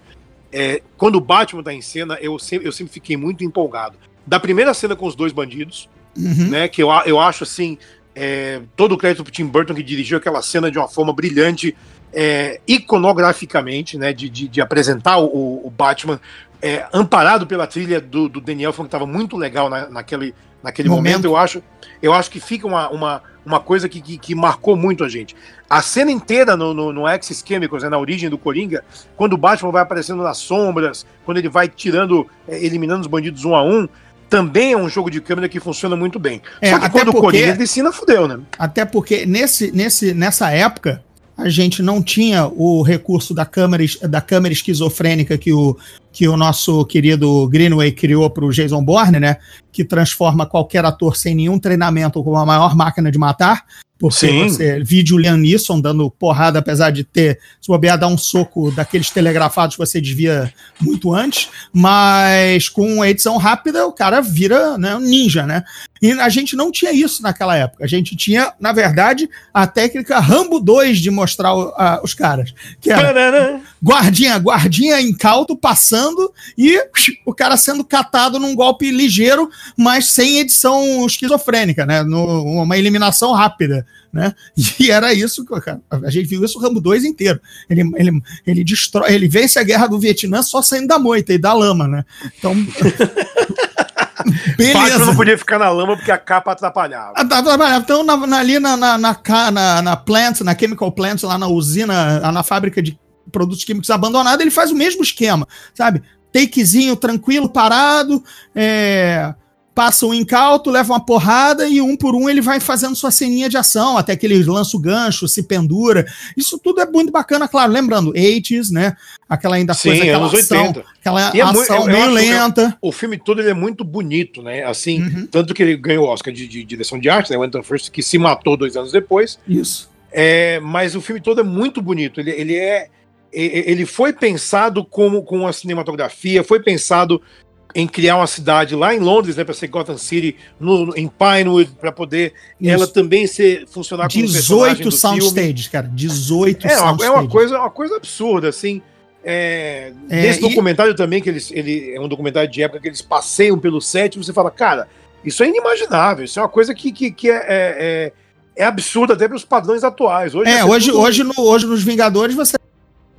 D: é, quando o Batman tá em cena, eu sempre, eu sempre fiquei muito empolgado. Da primeira cena com os dois bandidos, uhum. né? Que eu, eu acho assim. É, todo o crédito pro Tim Burton que dirigiu aquela cena de uma forma brilhante, é, iconograficamente, né? De, de, de apresentar o, o Batman é, amparado pela trilha do, do Daniel, que estava muito legal na, naquele, naquele momento. momento. eu acho eu acho que fica uma, uma, uma coisa que, que, que marcou muito a gente. A cena inteira no, no, no Axis Chemicals, né, na origem do Coringa, quando o Batman vai aparecendo nas sombras, quando ele vai tirando, é, eliminando os bandidos um a um, também é um jogo de câmera que funciona muito bem.
C: É, Só que quando porque, o Coringa descina, fudeu, né? Até porque nesse, nesse, nessa época, a gente não tinha o recurso da câmera, da câmera esquizofrênica que o, que o nosso querido Greenway criou para o Jason Bourne, né? Que transforma qualquer ator sem nenhum treinamento como a maior máquina de matar. Porque Sim. você vídeo o Liam Neeson dando porrada, apesar de ter, se bobear, dar um soco daqueles telegrafados que você desvia muito antes, mas com a edição rápida o cara vira né, um ninja, né? E a gente não tinha isso naquela época. A gente tinha, na verdade, a técnica Rambo 2 de mostrar o, a, os caras. Que era guardinha, guardinha incauto passando e o cara sendo catado num golpe ligeiro, mas sem edição esquizofrênica, né? No, uma eliminação rápida né? E era isso, cara, a gente viu isso o Rambo 2 inteiro. Ele, ele, ele destrói, ele vence a guerra do Vietnã só saindo da moita e da lama, né? Então.
D: Batman não podia ficar na lama porque a capa atrapalhava.
C: Atrapalhava. Então, na, na, ali na, na, na, na, na plant, na chemical plant, lá na usina, na fábrica de produtos químicos abandonada, ele faz o mesmo esquema, sabe? Takezinho tranquilo, parado, é, passa um incauto, leva uma porrada e um por um ele vai fazendo sua ceninha de ação, até que ele lança o gancho, se pendura. Isso tudo é muito bacana, claro. Lembrando, 80s, né? Aquela ainda
D: Sim,
C: coisa, aquela
D: anos
C: ação,
D: 80.
C: aquela
D: E é
C: ação
D: eu
C: meio lenta.
D: O filme todo ele é muito bonito, né? Assim,
C: Uhum.
D: tanto que ele ganhou o Oscar de, de direção de arte, né? O Anton First, que se matou dois anos depois.
C: Isso.
D: É, mas o filme todo é muito bonito. Ele, ele é. Ele foi pensado como com a cinematografia, foi pensado em criar uma cidade lá em Londres, né, para ser Gotham City, no, em Pinewood, para poder
C: Isso.
D: ela também ser funcionar como personagem
C: 18
D: do filme.
C: soundstages, cara. 18
D: É uma, é uma
C: soundstages.
D: coisa, uma coisa absurda, assim. É,
C: É,
D: nesse
C: e-
D: documentário também, que eles, ele é um documentário de época que eles passeiam pelo set, e você fala, cara, isso é inimaginável, isso é uma coisa que, que, que é, é, é, é absurda até para os padrões atuais. Hoje
C: É, hoje,
D: tudo-
C: hoje, no, hoje nos Vingadores você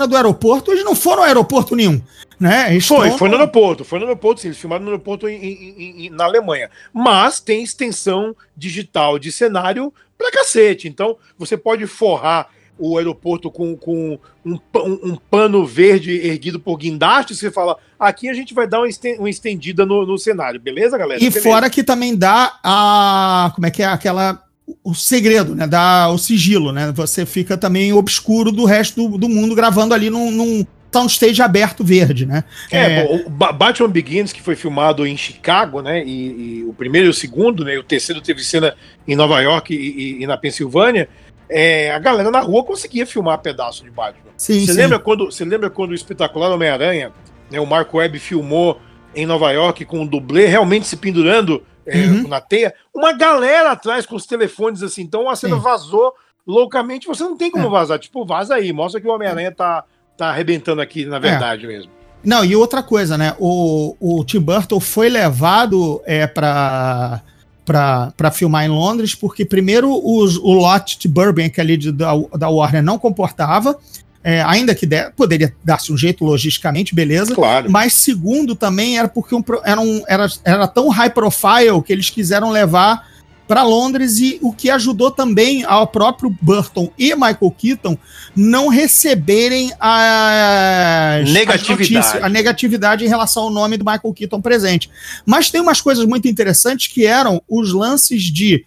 C: do aeroporto, eles não foram ao aeroporto nenhum, né? Eles
D: Foi, foi no aeroporto, foi no aeroporto, sim, eles filmaram no aeroporto em- em- em- na Alemanha. Mas tem extensão digital de cenário pra cacete. Então, você pode forrar o aeroporto com, com um, um- um pano verde erguido por guindaste, você fala, aqui a gente vai dar uma, esten- uma estendida no, no cenário, beleza, galera?
C: E
D: Beleza.
C: fora que também dá a. Como é que é? Aquela. O segredo, né? Dá o sigilo, né? Você fica também obscuro do resto do, do mundo gravando ali num, num soundstage aberto verde, né?
D: É, bom, o Ba- Batman Begins, que foi filmado em Chicago, né? E, e o primeiro e o segundo, né? E o terceiro teve cena em Nova York e, e- e na Pensilvânia. é, a galera na rua conseguia filmar pedaço de Batman.
C: sim,
D: Você
C: sim.
D: lembra quando, você lembra quando o espetacular Homem-Aranha, né, o Marco Webb filmou em Nova York com o dublê realmente se pendurando é,
C: Uhum.
D: na teia? Uma galera atrás com os telefones assim, então a cena
C: Sim.
D: vazou loucamente, você não tem como
C: É.
D: vazar. Tipo, vaza aí, mostra que o Homem-Aranha tá, tá arrebentando aqui, na verdade mesmo.
C: Não, e outra coisa, né? O, o Tim Burton foi levado é, para para filmar em Londres, porque primeiro os, o lote de Burbank ali de, da, da Warner não comportava, é, ainda que der- poderia dar-se um jeito logisticamente, beleza.
D: Claro.
C: Mas segundo também era porque um era, um, era, era tão high profile que eles quiseram levar para Londres e o que ajudou também ao próprio Burton e Michael Keaton não receberem as
D: Negatividade.
C: as notícias, a negatividade em relação ao nome do Michael Keaton presente. Mas tem umas coisas muito interessantes que eram os lances de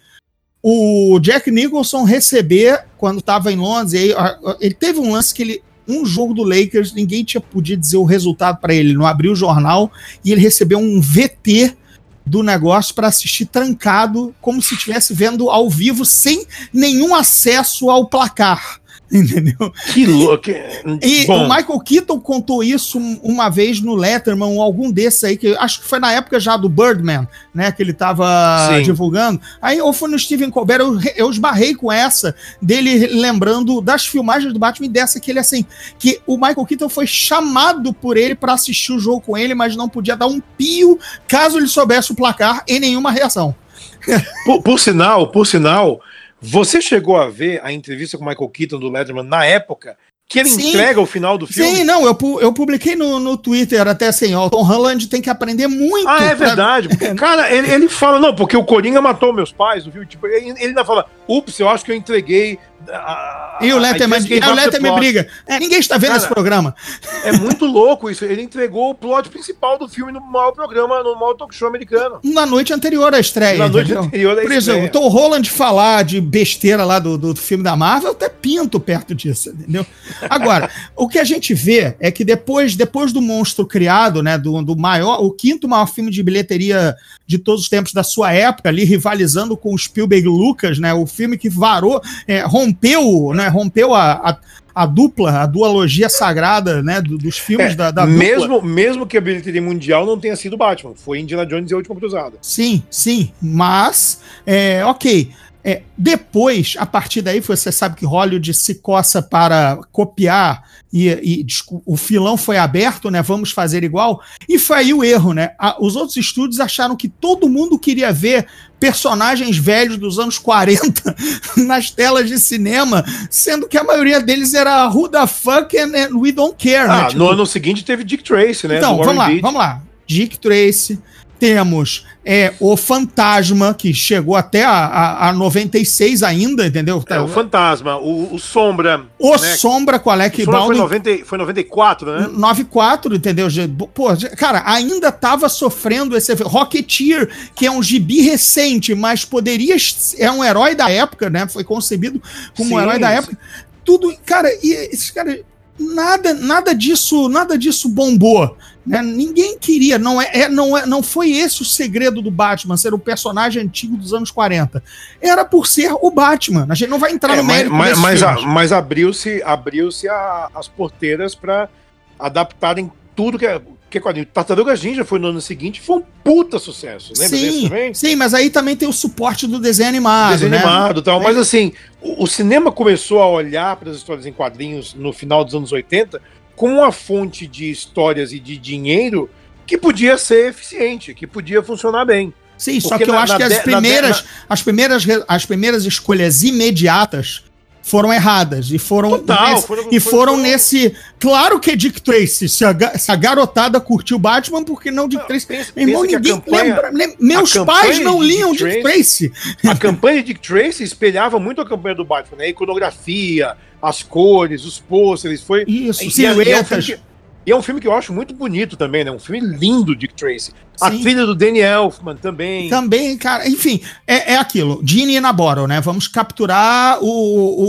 C: o Jack Nicholson receber quando estava em Londres, aí, ele teve um lance que ele um jogo do Lakers, ninguém tinha podia dizer o resultado para ele, não abriu o jornal e ele recebeu um VT do negócio para assistir trancado, como se estivesse vendo ao vivo sem nenhum acesso ao placar. Entendeu?
D: Que louco.
C: E
D: Bom,
C: o Michael Keaton contou isso um- uma vez no Letterman, algum desses aí, que acho que foi na época já do Birdman, né? Que ele tava
D: Sim.
C: divulgando. Aí, ou foi no Steven Colbert, eu, eu esbarrei com essa, dele lembrando das filmagens do Batman e dessa que ele, assim, que o Michael Keaton foi chamado por ele para assistir o jogo com ele, mas não podia dar um pio caso ele soubesse o placar e nenhuma reação.
D: por, por sinal, por sinal, você chegou a ver a entrevista com o Michael Keaton do Letterman na época que ele
C: Sim.
D: entrega o final do filme?
C: Sim, não, eu, pu- eu publiquei no, no Twitter até assim, ó, o Tom Holland tem que aprender muito.
D: Ah, é
C: pra-
D: verdade. Porque, cara, ele, ele fala, não, porque o Coringa matou meus pais filme. Tipo, ele, ele ainda fala, ups, eu acho que eu entreguei. A-
C: E o Letterman, e o
D: up the
C: Letterman
D: plot."
C: briga. É, ninguém está vendo
D: Cara,
C: esse programa.
D: É muito louco isso. Ele entregou o plot principal do filme no maior programa, no maior talk show americano.
C: Na noite anterior à estreia.
D: Na noite
C: entendeu?
D: anterior da
C: Por exemplo,
D: estreia.
C: o Tom Holland falar de besteira lá do, do filme da Marvel, eu até pinto perto disso, entendeu? Agora, o que a gente vê é que depois, depois do monstro criado, né, do, do maior, o quinto maior filme de bilheteria de todos os tempos da sua época, ali rivalizando com o Spielberg Lucas, né, o filme que varou, é, rompeu, né, rompeu a, a, a dupla, a dualogia sagrada, né, do- dos filmes
D: É,
C: da, da dupla.
D: mesmo, mesmo que a bilheteria mundial não tenha sido Batman, foi Indiana Jones e a Última Cruzada.
C: Sim, sim, mas, é, ok. É, depois, a partir daí, você sabe que Hollywood se coça para copiar e, e o filão foi aberto, né? Vamos fazer igual. E foi aí o erro, né? A- os outros estúdios acharam que todo mundo queria ver personagens velhos dos anos 40 nas telas de cinema, sendo que a maioria deles era Who the fuck and, we don't care, né?
D: Ah,
C: Tipo,
D: no ano seguinte teve Dick Tracy, né?
C: então, vamos lá, vamos lá. Dick Tracy, temos é, o Fantasma, que chegou até a, a, a 96 ainda, entendeu?
D: É, o Fantasma, o, o Sombra.
C: O né? Sombra com Alec
D: Baldwin. Foi, 90, foi 94, né?
C: 94, entendeu? Pô, cara, ainda tava sofrendo esse Rocketeer, que é um gibi recente, mas poderia. É um herói da época, né? Foi concebido como sim, um herói da época. Tudo, cara, e esses caras nada, nada disso, nada disso bombou. Né? Ninguém queria, não é, é, não é, não foi esse o segredo do Batman, ser um personagem antigo dos anos 40. Era por ser o Batman. A gente não vai entrar é, no mérito
D: Mas, mas, a, mas abriu-se abriu-se as porteiras para adaptarem tudo que é que quadrinho. Tartarugas Ninja foi no ano seguinte, foi um puta sucesso. Lembra
C: sim, também? Sim, mas aí também tem o suporte do desenho animado. Desenho
D: né? animado tal. É. Mas assim, o, o, cinema começou a olhar para as histórias em quadrinhos no final dos anos 80 como uma fonte de histórias e de dinheiro que podia ser eficiente, que podia funcionar bem.
C: Sim, Porque só que eu acho que as primeiras, na, as primeiras, as primeiras escolhas imediatas foram erradas e foram, Total, nesse, foram e foram, foram, nesse claro que é Dick Tracy se a, se a garotada curtiu Batman porque não Dick Tracy? pensa, irmão ninguém campanha, lembra meus pais não liam Dick Tracy,
D: Tracy. A campanha de Dick Tracy espelhava muito a campanha do Batman né? a iconografia as cores os pôsteres foi
C: isso e, silhuetas
D: e é, um filme que eu acho muito bonito também, né? Um filme lindo, Dick Tracy. A Sim. trilha do Danny Elfman também.
C: Também, cara. Enfim, é, é aquilo. Genie e Naboro, né? Vamos capturar o, o,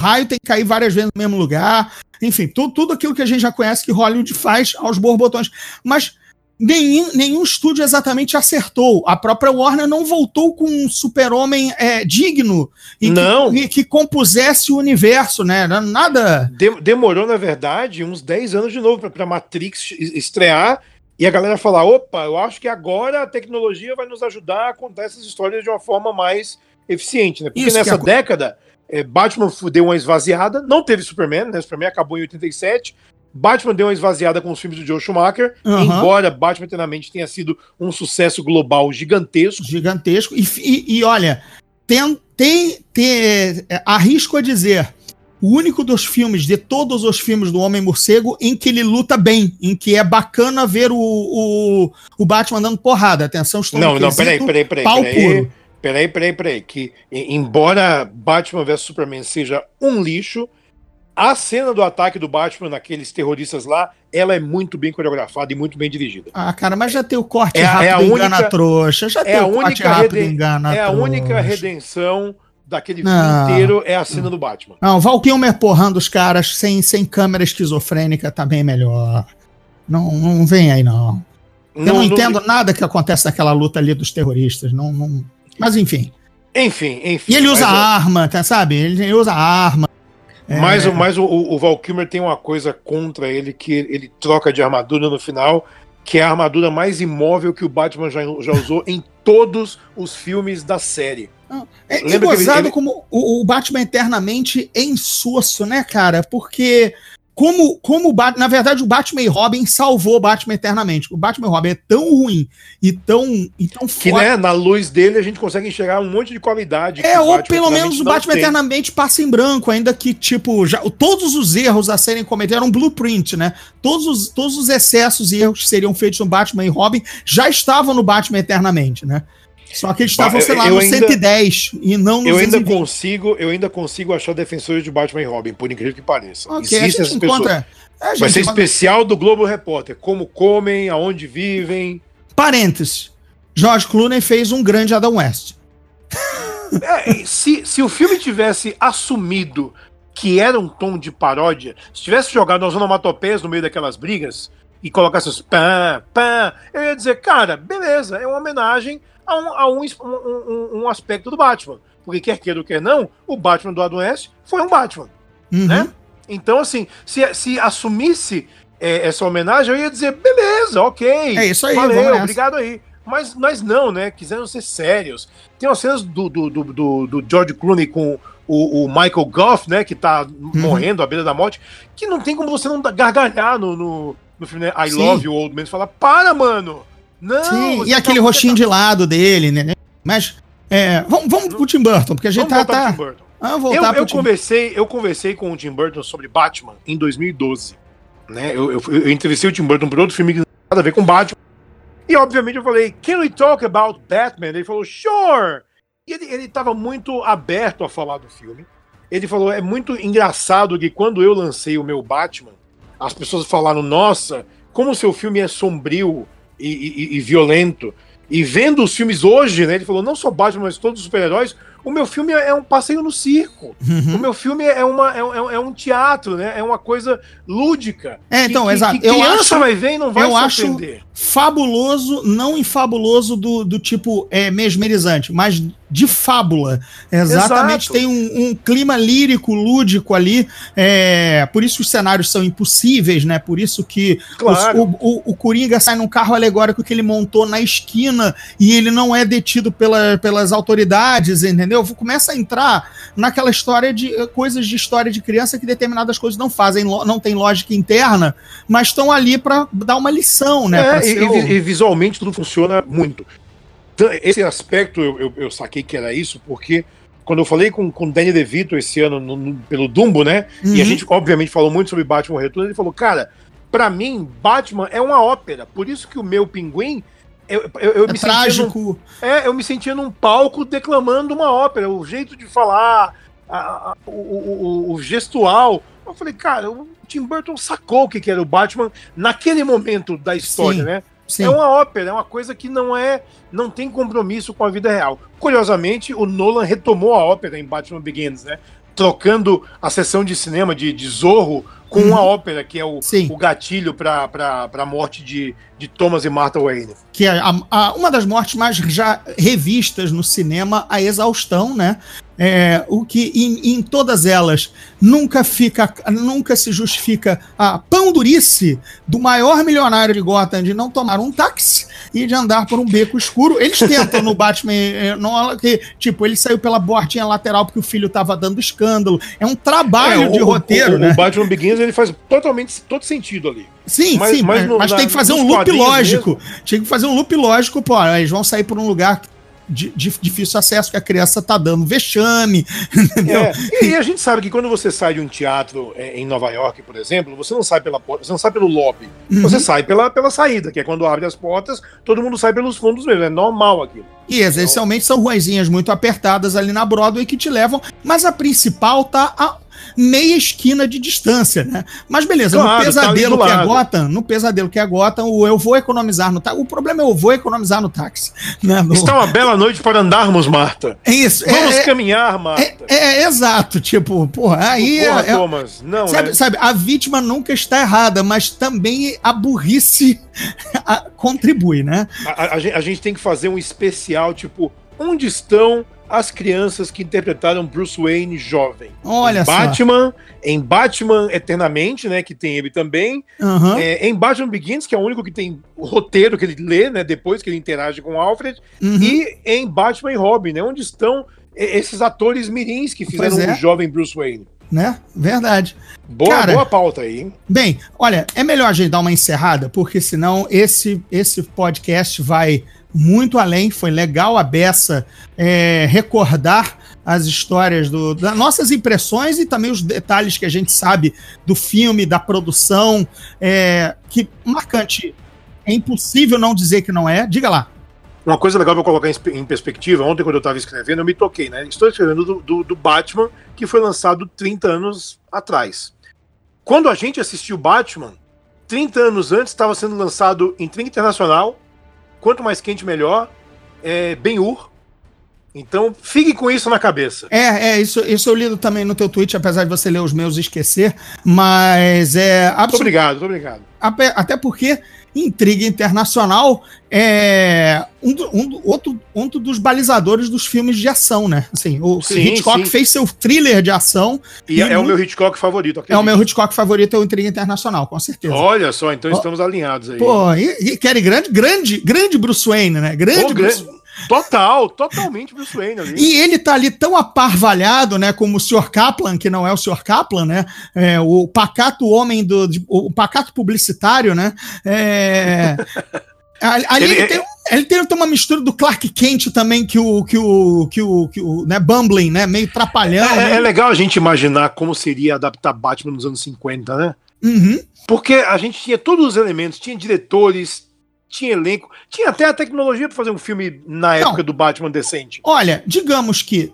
C: raio tem que cair várias vezes no mesmo lugar. Enfim, tudo, tudo aquilo que a gente já conhece que Hollywood faz aos borbotões. Mas nenhum, nenhum estúdio exatamente acertou. A própria Warner não voltou com um super-homem é, digno e
D: não.
C: Que, que, compusesse o universo, né? Nada.
D: demorou, na verdade, uns 10 anos de novo para Matrix estrear e a galera falar: opa, eu acho que agora a tecnologia vai nos ajudar a contar essas histórias de uma forma mais eficiente, né? Porque Isso, nessa década é, Batman deu uma esvaziada, não teve Superman, né? Superman acabou em 87. Batman deu uma esvaziada com os filmes do Joe Schumacher, uhum. embora Batman eternamente tenha sido um sucesso global gigantesco.
C: Gigantesco. E, e, e olha, tem, tem, tem, é, arrisco a dizer, o único dos filmes, de todos os filmes do Homem-Morcego, em que ele luta bem, em que é bacana ver o, o, o Batman dando porrada. Atenção,
D: estou Não, não, peraí, peraí, peraí. Pau peraí. puro peraí, peraí, peraí, que embora Batman vs Superman seja um lixo, a cena do ataque do Batman naqueles terroristas lá, ela é muito bem coreografada e muito bem dirigida.
C: Ah, cara, mas já tem o corte é, rápido é a única, engana trouxa, já é tem
D: a o corte rápido engana É a única redenção daquele não, filme inteiro é a cena do Batman.
C: Não, Val Kilmer porrando os caras sem, sem câmera esquizofrênica tá bem melhor. Não, não vem aí, não. Eu não, não entendo não... nada que acontece naquela luta ali dos terroristas. Não, não, mas enfim.
D: Enfim, enfim.
C: E ele usa arma, tá, sabe? Ele usa arma.
D: Mas, é... mas o, o Val Kilmer tem uma coisa contra ele, que ele troca de armadura no final, que é a armadura mais imóvel que o Batman já, já usou em todos os filmes da série.
C: É, é gozado ele... como o, o Batman eternamente é insosso, né, cara? Porque como, como o Batman, na verdade, o Batman e Robin salvou o Batman eternamente. O Batman e Robin é tão ruim e tão, e tão
D: Que, né, na luz dele a gente consegue enxergar um monte de qualidade.
C: É, ou pelo menos o Batman tem. eternamente passa em branco, ainda que, tipo, já, todos os erros a serem cometidos eram um blueprint, né? Todos os, todos os excessos e erros que seriam feitos no Batman e Robin já estavam no Batman eternamente, né? Só que eles estavam, sei lá, no ainda, 110 e não
D: no Eu ainda consigo, eu ainda consigo achar defensores de Batman e Robin, por incrível que pareça.
C: Okay, Existem essas encontra,
D: pessoas. Vai ser encontra... especial do Globo Repórter, como comem, aonde vivem.
C: Parênteses. George Clooney fez um grande Adam West.
D: É, se, se o filme tivesse assumido que era um tom de paródia, se tivesse jogado as onomatopeias no meio daquelas brigas e colocasse os pã, pã, eu ia dizer, cara, beleza, é uma homenagem a um, a um, um, um, aspecto do Batman. Porque quer queira ou quer não, o Batman do Adam West foi um Batman. Uhum. Né? Então, assim, se, se assumisse é, essa homenagem, eu ia dizer, beleza, ok.
C: É isso aí,
D: valeu, obrigado aí. Mas, mas não, né? Quiseram ser sérios. Tem umas cenas do, do, do, do, do George Clooney com o, o, Michael Goff, né? Que tá uhum. morrendo à beira da morte, que não tem como você não gargalhar no, no, no filme, né? I Sim. Love You Old Man. Você fala, para, mano!
C: Não, Sim, e aquele tá roxinho de lado dele, né? Mas é, vamos, vamos pro Tim Burton, porque a gente vamos tá. tá...
D: Ah, voltar eu, eu conversei, eu conversei com o Tim Burton sobre Batman em 2012. Né? Eu, eu, eu entrevistei o Tim Burton por outro filme que não tem nada a ver com Batman. E obviamente eu falei, can we talk about Batman? Ele falou, sure! E ele, ele tava muito aberto a falar do filme. Ele falou, é muito engraçado que quando eu lancei o meu Batman, as pessoas falaram, nossa, como o seu filme é sombrio e, e- e violento. E vendo os filmes hoje, né? Ele falou, não só Batman, mas todos os super-heróis, o meu filme é um passeio no circo.
C: Uhum.
D: O meu filme é, uma, é, um- é um teatro, né? É uma coisa lúdica.
C: É, então,
D: que,
C: exato.
D: Que
C: Eu
D: criança
C: acho-
D: vai ver e não vai
C: eu acho- fabuloso, não infabuloso do, do tipo é, mesmerizante, mas de fábula. Exatamente,
D: Exato.
C: tem um, um clima lírico, lúdico ali. É, por isso os cenários são impossíveis, né? Por isso que
D: Claro.
C: os- o, o, o Coringa sai num carro alegórico que ele montou na esquina e ele não é detido pela, pelas autoridades, entendeu? Começa a entrar naquela história de eh, coisas de história de criança que determinadas coisas não fazem, não tem lógica interna, mas estão ali para dar uma lição, né?
D: É, e, e visualmente tudo funciona muito. Então, Esse aspecto eu, eu, eu saquei que era isso, porque quando eu falei com, com o Danny DeVito esse ano no- no- pelo Dumbo, né? E a
C: Uhum.
D: gente, obviamente, falou muito sobre Batman Retorno, ele falou, cara, pra mim, Batman é uma ópera. Por isso que o meu pinguim. Eu, eu, eu
C: é
D: me sentia num,
C: trágico.
D: é, eu me sentia num palco declamando uma ópera, o jeito de falar, a- a- o, o- o- o gestual. Eu falei, cara, o Tim Burton sacou o que que era o Batman naquele momento da história,
C: Sim.
D: né?
C: Sim.
D: É uma ópera, é uma coisa que não é, não tem compromisso com a vida real. Curiosamente, o Nolan retomou a ópera em Batman Begins, né? Trocando a sessão de cinema de, de Zorro com
C: Uhum.
D: uma ópera, que é o,
C: Sim.
D: o gatilho para a morte de, de Thomas e Martha Wayne.
C: que é a- a- uma das mortes mais já revistas no cinema, a exaustão, né? É, o que em, em todas elas nunca fica, nunca se justifica a pão durice do maior milionário de Gotham de não tomar um táxi e de andar por um beco escuro. Eles tentam no Batman, é, no- que, tipo, ele saiu pela portinha lateral porque o filho tava dando escândalo. É um trabalho
D: É,
C: de
D: o-
C: roteiro,
D: o,
C: né?
D: O Batman Begins ele faz totalmente todo sentido ali.
C: Sim,
D: Mas-
C: sim,
D: mas
C: mas,
D: no-
C: mas
D: na-
C: tem que fazer um loop lógico. Tinha que fazer um loop lógico, pô. Eles vão sair por um lugar de, de difícil acesso, que a criança tá dando vexame?
D: É, e, e a gente sabe que quando você sai de um teatro é, em Nova York, por exemplo, você não sai pela porta, você não sai pelo lobby,
C: Uhum.
D: você sai pela, pela saída, que é quando abre as portas, todo mundo sai pelos fundos mesmo, é normal aquilo.
C: E essencialmente são ruazinhas muito apertadas ali na Broadway que te levam, mas a principal tá a meia esquina de distância, né? Mas beleza,
D: Claro,
C: no
D: tá
C: pesadelo
D: do
C: que é. Gotham, no pesadelo que é Gotham, o eu vou economizar no táxi. O problema é eu vou economizar no táxi. Né? No-
D: Está uma bela noite para andarmos, Marta.
C: É isso.
D: Vamos
C: é, é,
D: caminhar, Marta.
C: é, é exato, tipo, porra, aí
D: Porra,
C: é- é,
D: Thomas, não,
C: Sabe,
D: né?
C: sabe, a vítima nunca está errada, mas também a burrice contribui, né?
D: A, a- a gente tem que fazer um especial, tipo, onde estão as crianças que interpretaram Bruce Wayne jovem?
C: Olha
D: em
C: só.
D: Batman, em Batman Eternamente, né, que tem ele também,
C: Aham.
D: É, em Batman Begins, que é o único que tem o roteiro que ele lê, né? Depois que ele interage com Alfred.
C: Uhum.
D: E em Batman e Robin, né? Onde estão esses atores mirins que fizeram
C: é.
D: o jovem Bruce Wayne.
C: Né? Verdade.
D: Boa,
C: Cara-
D: boa pauta aí, hein?
C: Bem, olha, é melhor a gente dar uma encerrada, porque senão esse, esse podcast vai muito além. Foi legal a beça é, recordar as histórias do, das nossas impressões e também os detalhes que a gente sabe do filme, da produção, é, que marcante. É impossível não dizer que não é. Diga lá.
D: Uma coisa legal eu colocar em, perspectiva, ontem quando eu tava escrevendo, eu me toquei, né? Estou escrevendo do, do- do Batman, que foi lançado 30 anos atrás. Quando a gente assistiu Batman, 30 anos antes estava sendo lançado em trinca internacional, quanto mais quente melhor, é, Ben-Hur. Então, fique com isso na cabeça.
C: É, é, isso, isso eu lido também no teu tweet, apesar de você ler os meus e esquecer, mas é
D: Muito
C: absolutamente.
D: obrigado, muito obrigado.
C: Até porque Intriga Internacional é um, um outro, outro dos balizadores dos filmes de ação, né? Assim, o
D: Sim,
C: Hitchcock
D: sim.
C: fez seu thriller de ação,
D: E
C: E
D: é o
C: mu-
D: meu Hitchcock favorito.
C: é o meu Hitchcock favorito, é o Intriga Internacional, com certeza.
D: Olha só, então
C: Ó.
D: estamos alinhados aí.
C: Pô, e, e quer grande, grande, grande Bruce Wayne, né? Grande
D: Pô,
C: Bruce
D: Total, totalmente Bruce Wayne ali.
C: E ele tá ali tão aparvalhado, né, como o Sr. Kaplan, que não é o Sr. Kaplan, né, é, o pacato homem do, o pacato publicitário, né, é, ali
D: Ele-
C: ele, tem, ele tem, uma mistura do Clark Kent também, que o, que o, que o, que o né, Bumbling, né, meio trapalhão,
D: É,
C: né?
D: é legal a gente imaginar como seria adaptar Batman nos anos 50, né?
C: Uhum,
D: Porque a gente tinha todos os elementos, tinha diretores, tinha elenco, tinha até a tecnologia para fazer um filme na época do Batman decente.
C: Olha, digamos que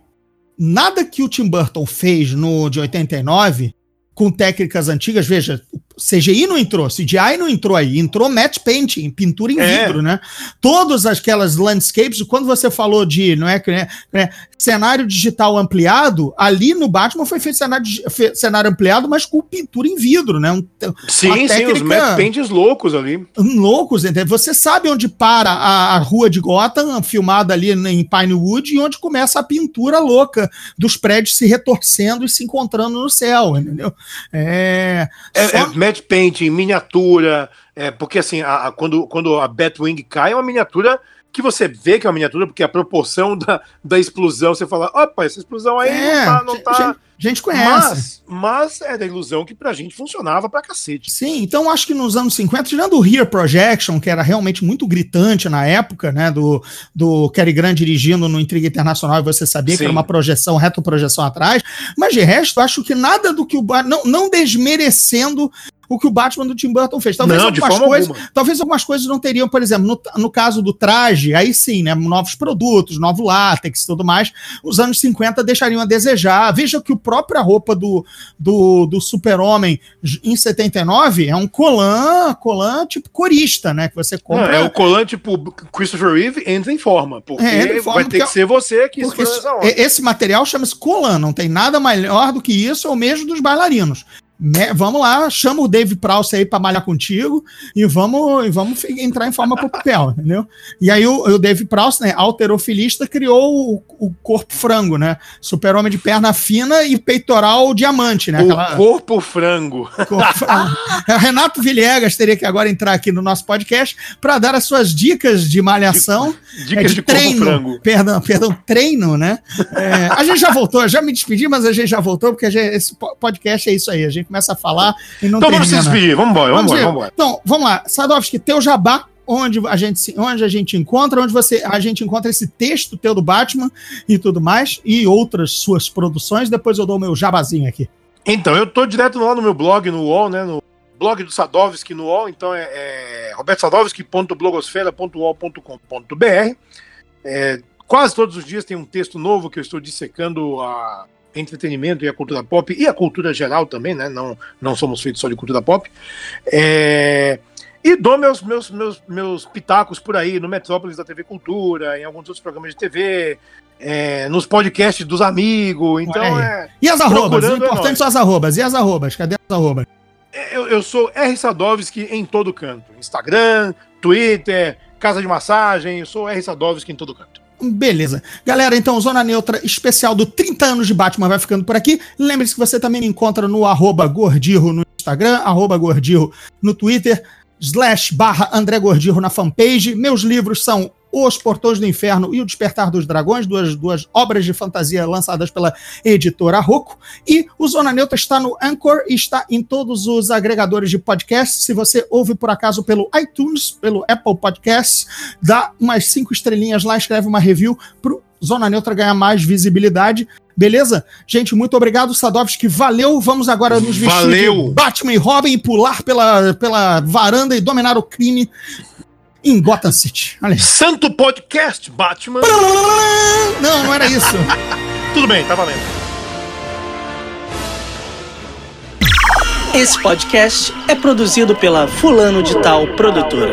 C: nada que o Tim Burton fez no de 89 com técnicas antigas, veja, CGI não entrou, CGI não entrou aí, entrou matte painting, pintura em é. vidro, né? Todas aquelas landscapes, quando você falou de, não é, né, né, cenário digital ampliado, ali no Batman foi feito cenário, cenário ampliado, mas com pintura em vidro, né? Um,
D: sim, sim, os matte paintings loucos ali.
C: Loucos, entendeu? Você sabe onde para a, a rua de Gotham, filmada ali em Pinewood, e onde começa a pintura louca dos prédios se retorcendo e se encontrando no céu, entendeu?
D: É, é, só... é matte painting, miniatura, é, porque assim, a, a, quando, quando a Batwing cai, é uma miniatura que você vê que é uma miniatura, porque a proporção da, da explosão, você fala, opa, essa explosão aí é, não tá. Não tá...
C: Gente, gente conhece.
D: Mas, mas é da ilusão que pra gente funcionava pra cacete.
C: Sim, então acho que nos anos 50, tirando o Rear Projection, que era realmente muito gritante na época, né, do, do Cary Grant dirigindo no Intriga Internacional, e você sabia Sim. que era uma projeção, retroprojeção atrás, mas de resto, acho que nada do que o. Não, não desmerecendo o que o Batman do Tim Burton fez. Talvez,
D: não,
C: algumas, coisas, talvez algumas coisas não teriam, por exemplo, no, no caso do traje, aí sim, né? Novos produtos, novo látex e tudo mais. Os anos 50 deixariam a desejar. Veja que o própria roupa do, do, do Super-Homem em 79 é um colan, colan tipo corista, né? Que você compra. Não,
D: é o colan tipo Christopher Reeve entra em forma. Porque é, entra em forma, vai ter que ser você que
C: porque Esse material chama-se colan, não tem nada melhor do que isso, ou mesmo dos bailarinos vamos lá, chama o Dave Prowse aí para malhar contigo e vamos, e vamos entrar em forma pro papel, entendeu? E aí o, o Dave Prowse, né, alterofilista, criou o, o corpo frango, né? Super-homem de perna fina e peitoral diamante, né?
D: Aquela... O corpo frango. Corpo frango.
C: Renato Villegas teria que agora entrar aqui no nosso podcast para dar as suas dicas de malhação.
D: Dicas é, de, de treino, frango.
C: Perdão, perdão, treino, né? É, a gente já voltou, já me despedi, mas a gente já voltou, porque gente, esse podcast é isso aí, a gente começa a falar e não
D: Então vamos se despedir, vamos embora, vamos embora, vamos embora.
C: Então, vamos lá. Sadovski, teu jabá, onde a gente onde a gente encontra, onde você a gente encontra esse texto teu do Batman e tudo mais e outras suas produções. Depois eu dou o meu jabazinho aqui.
D: Então, eu tô direto lá no meu blog no UOL, né, no blog do Sadovski no UOL, então é, é robertsadovski.blogosfera.uol.com.br. É, quase todos os dias tem um texto novo que eu estou dissecando a entretenimento e a cultura pop e a cultura geral também, né? Não, não somos feitos só de cultura pop. É, e dou meus, meus, meus, meus pitacos por aí no Metrópolis da TV Cultura, em alguns outros programas de TV, é, nos podcasts dos amigos. Então é.
C: E as arrobas? O importante é são as arrobas. E as arrobas? Cadê as arrobas?
D: É, eu, eu sou R. Sadovski em todo canto: Instagram, Twitter, casa de massagem. Eu sou R. Sadovski em todo canto.
C: Beleza. Galera, então, Zona Neutra especial do 30 anos de Batman vai ficando por aqui. Lembre-se que você também me encontra no arroba Gordirro no Instagram, arroba Gordirro no Twitter, slash barra André Gordirro na fanpage. Meus livros são os Portões do Inferno e O Despertar dos Dragões, duas, duas obras de fantasia lançadas pela editora Rocco. E o Zona Neutra está no Anchor e está em todos os agregadores de podcast. Se você ouve por acaso pelo iTunes, pelo Apple Podcasts, dá umas cinco estrelinhas lá, escreve uma review pro Zona Neutra ganhar mais visibilidade. Beleza? Gente, muito obrigado, Sadovski. Valeu. Vamos agora nos
D: vestir Valeu.
C: de Batman e Robin e pular pela, pela varanda e dominar o crime em Gotham City.
D: Olha aí. Santo Podcast, Batman.
C: Não, não era isso.
D: Tudo bem, tá valendo.
E: Esse podcast é produzido pela Fulano de Tal Produtora.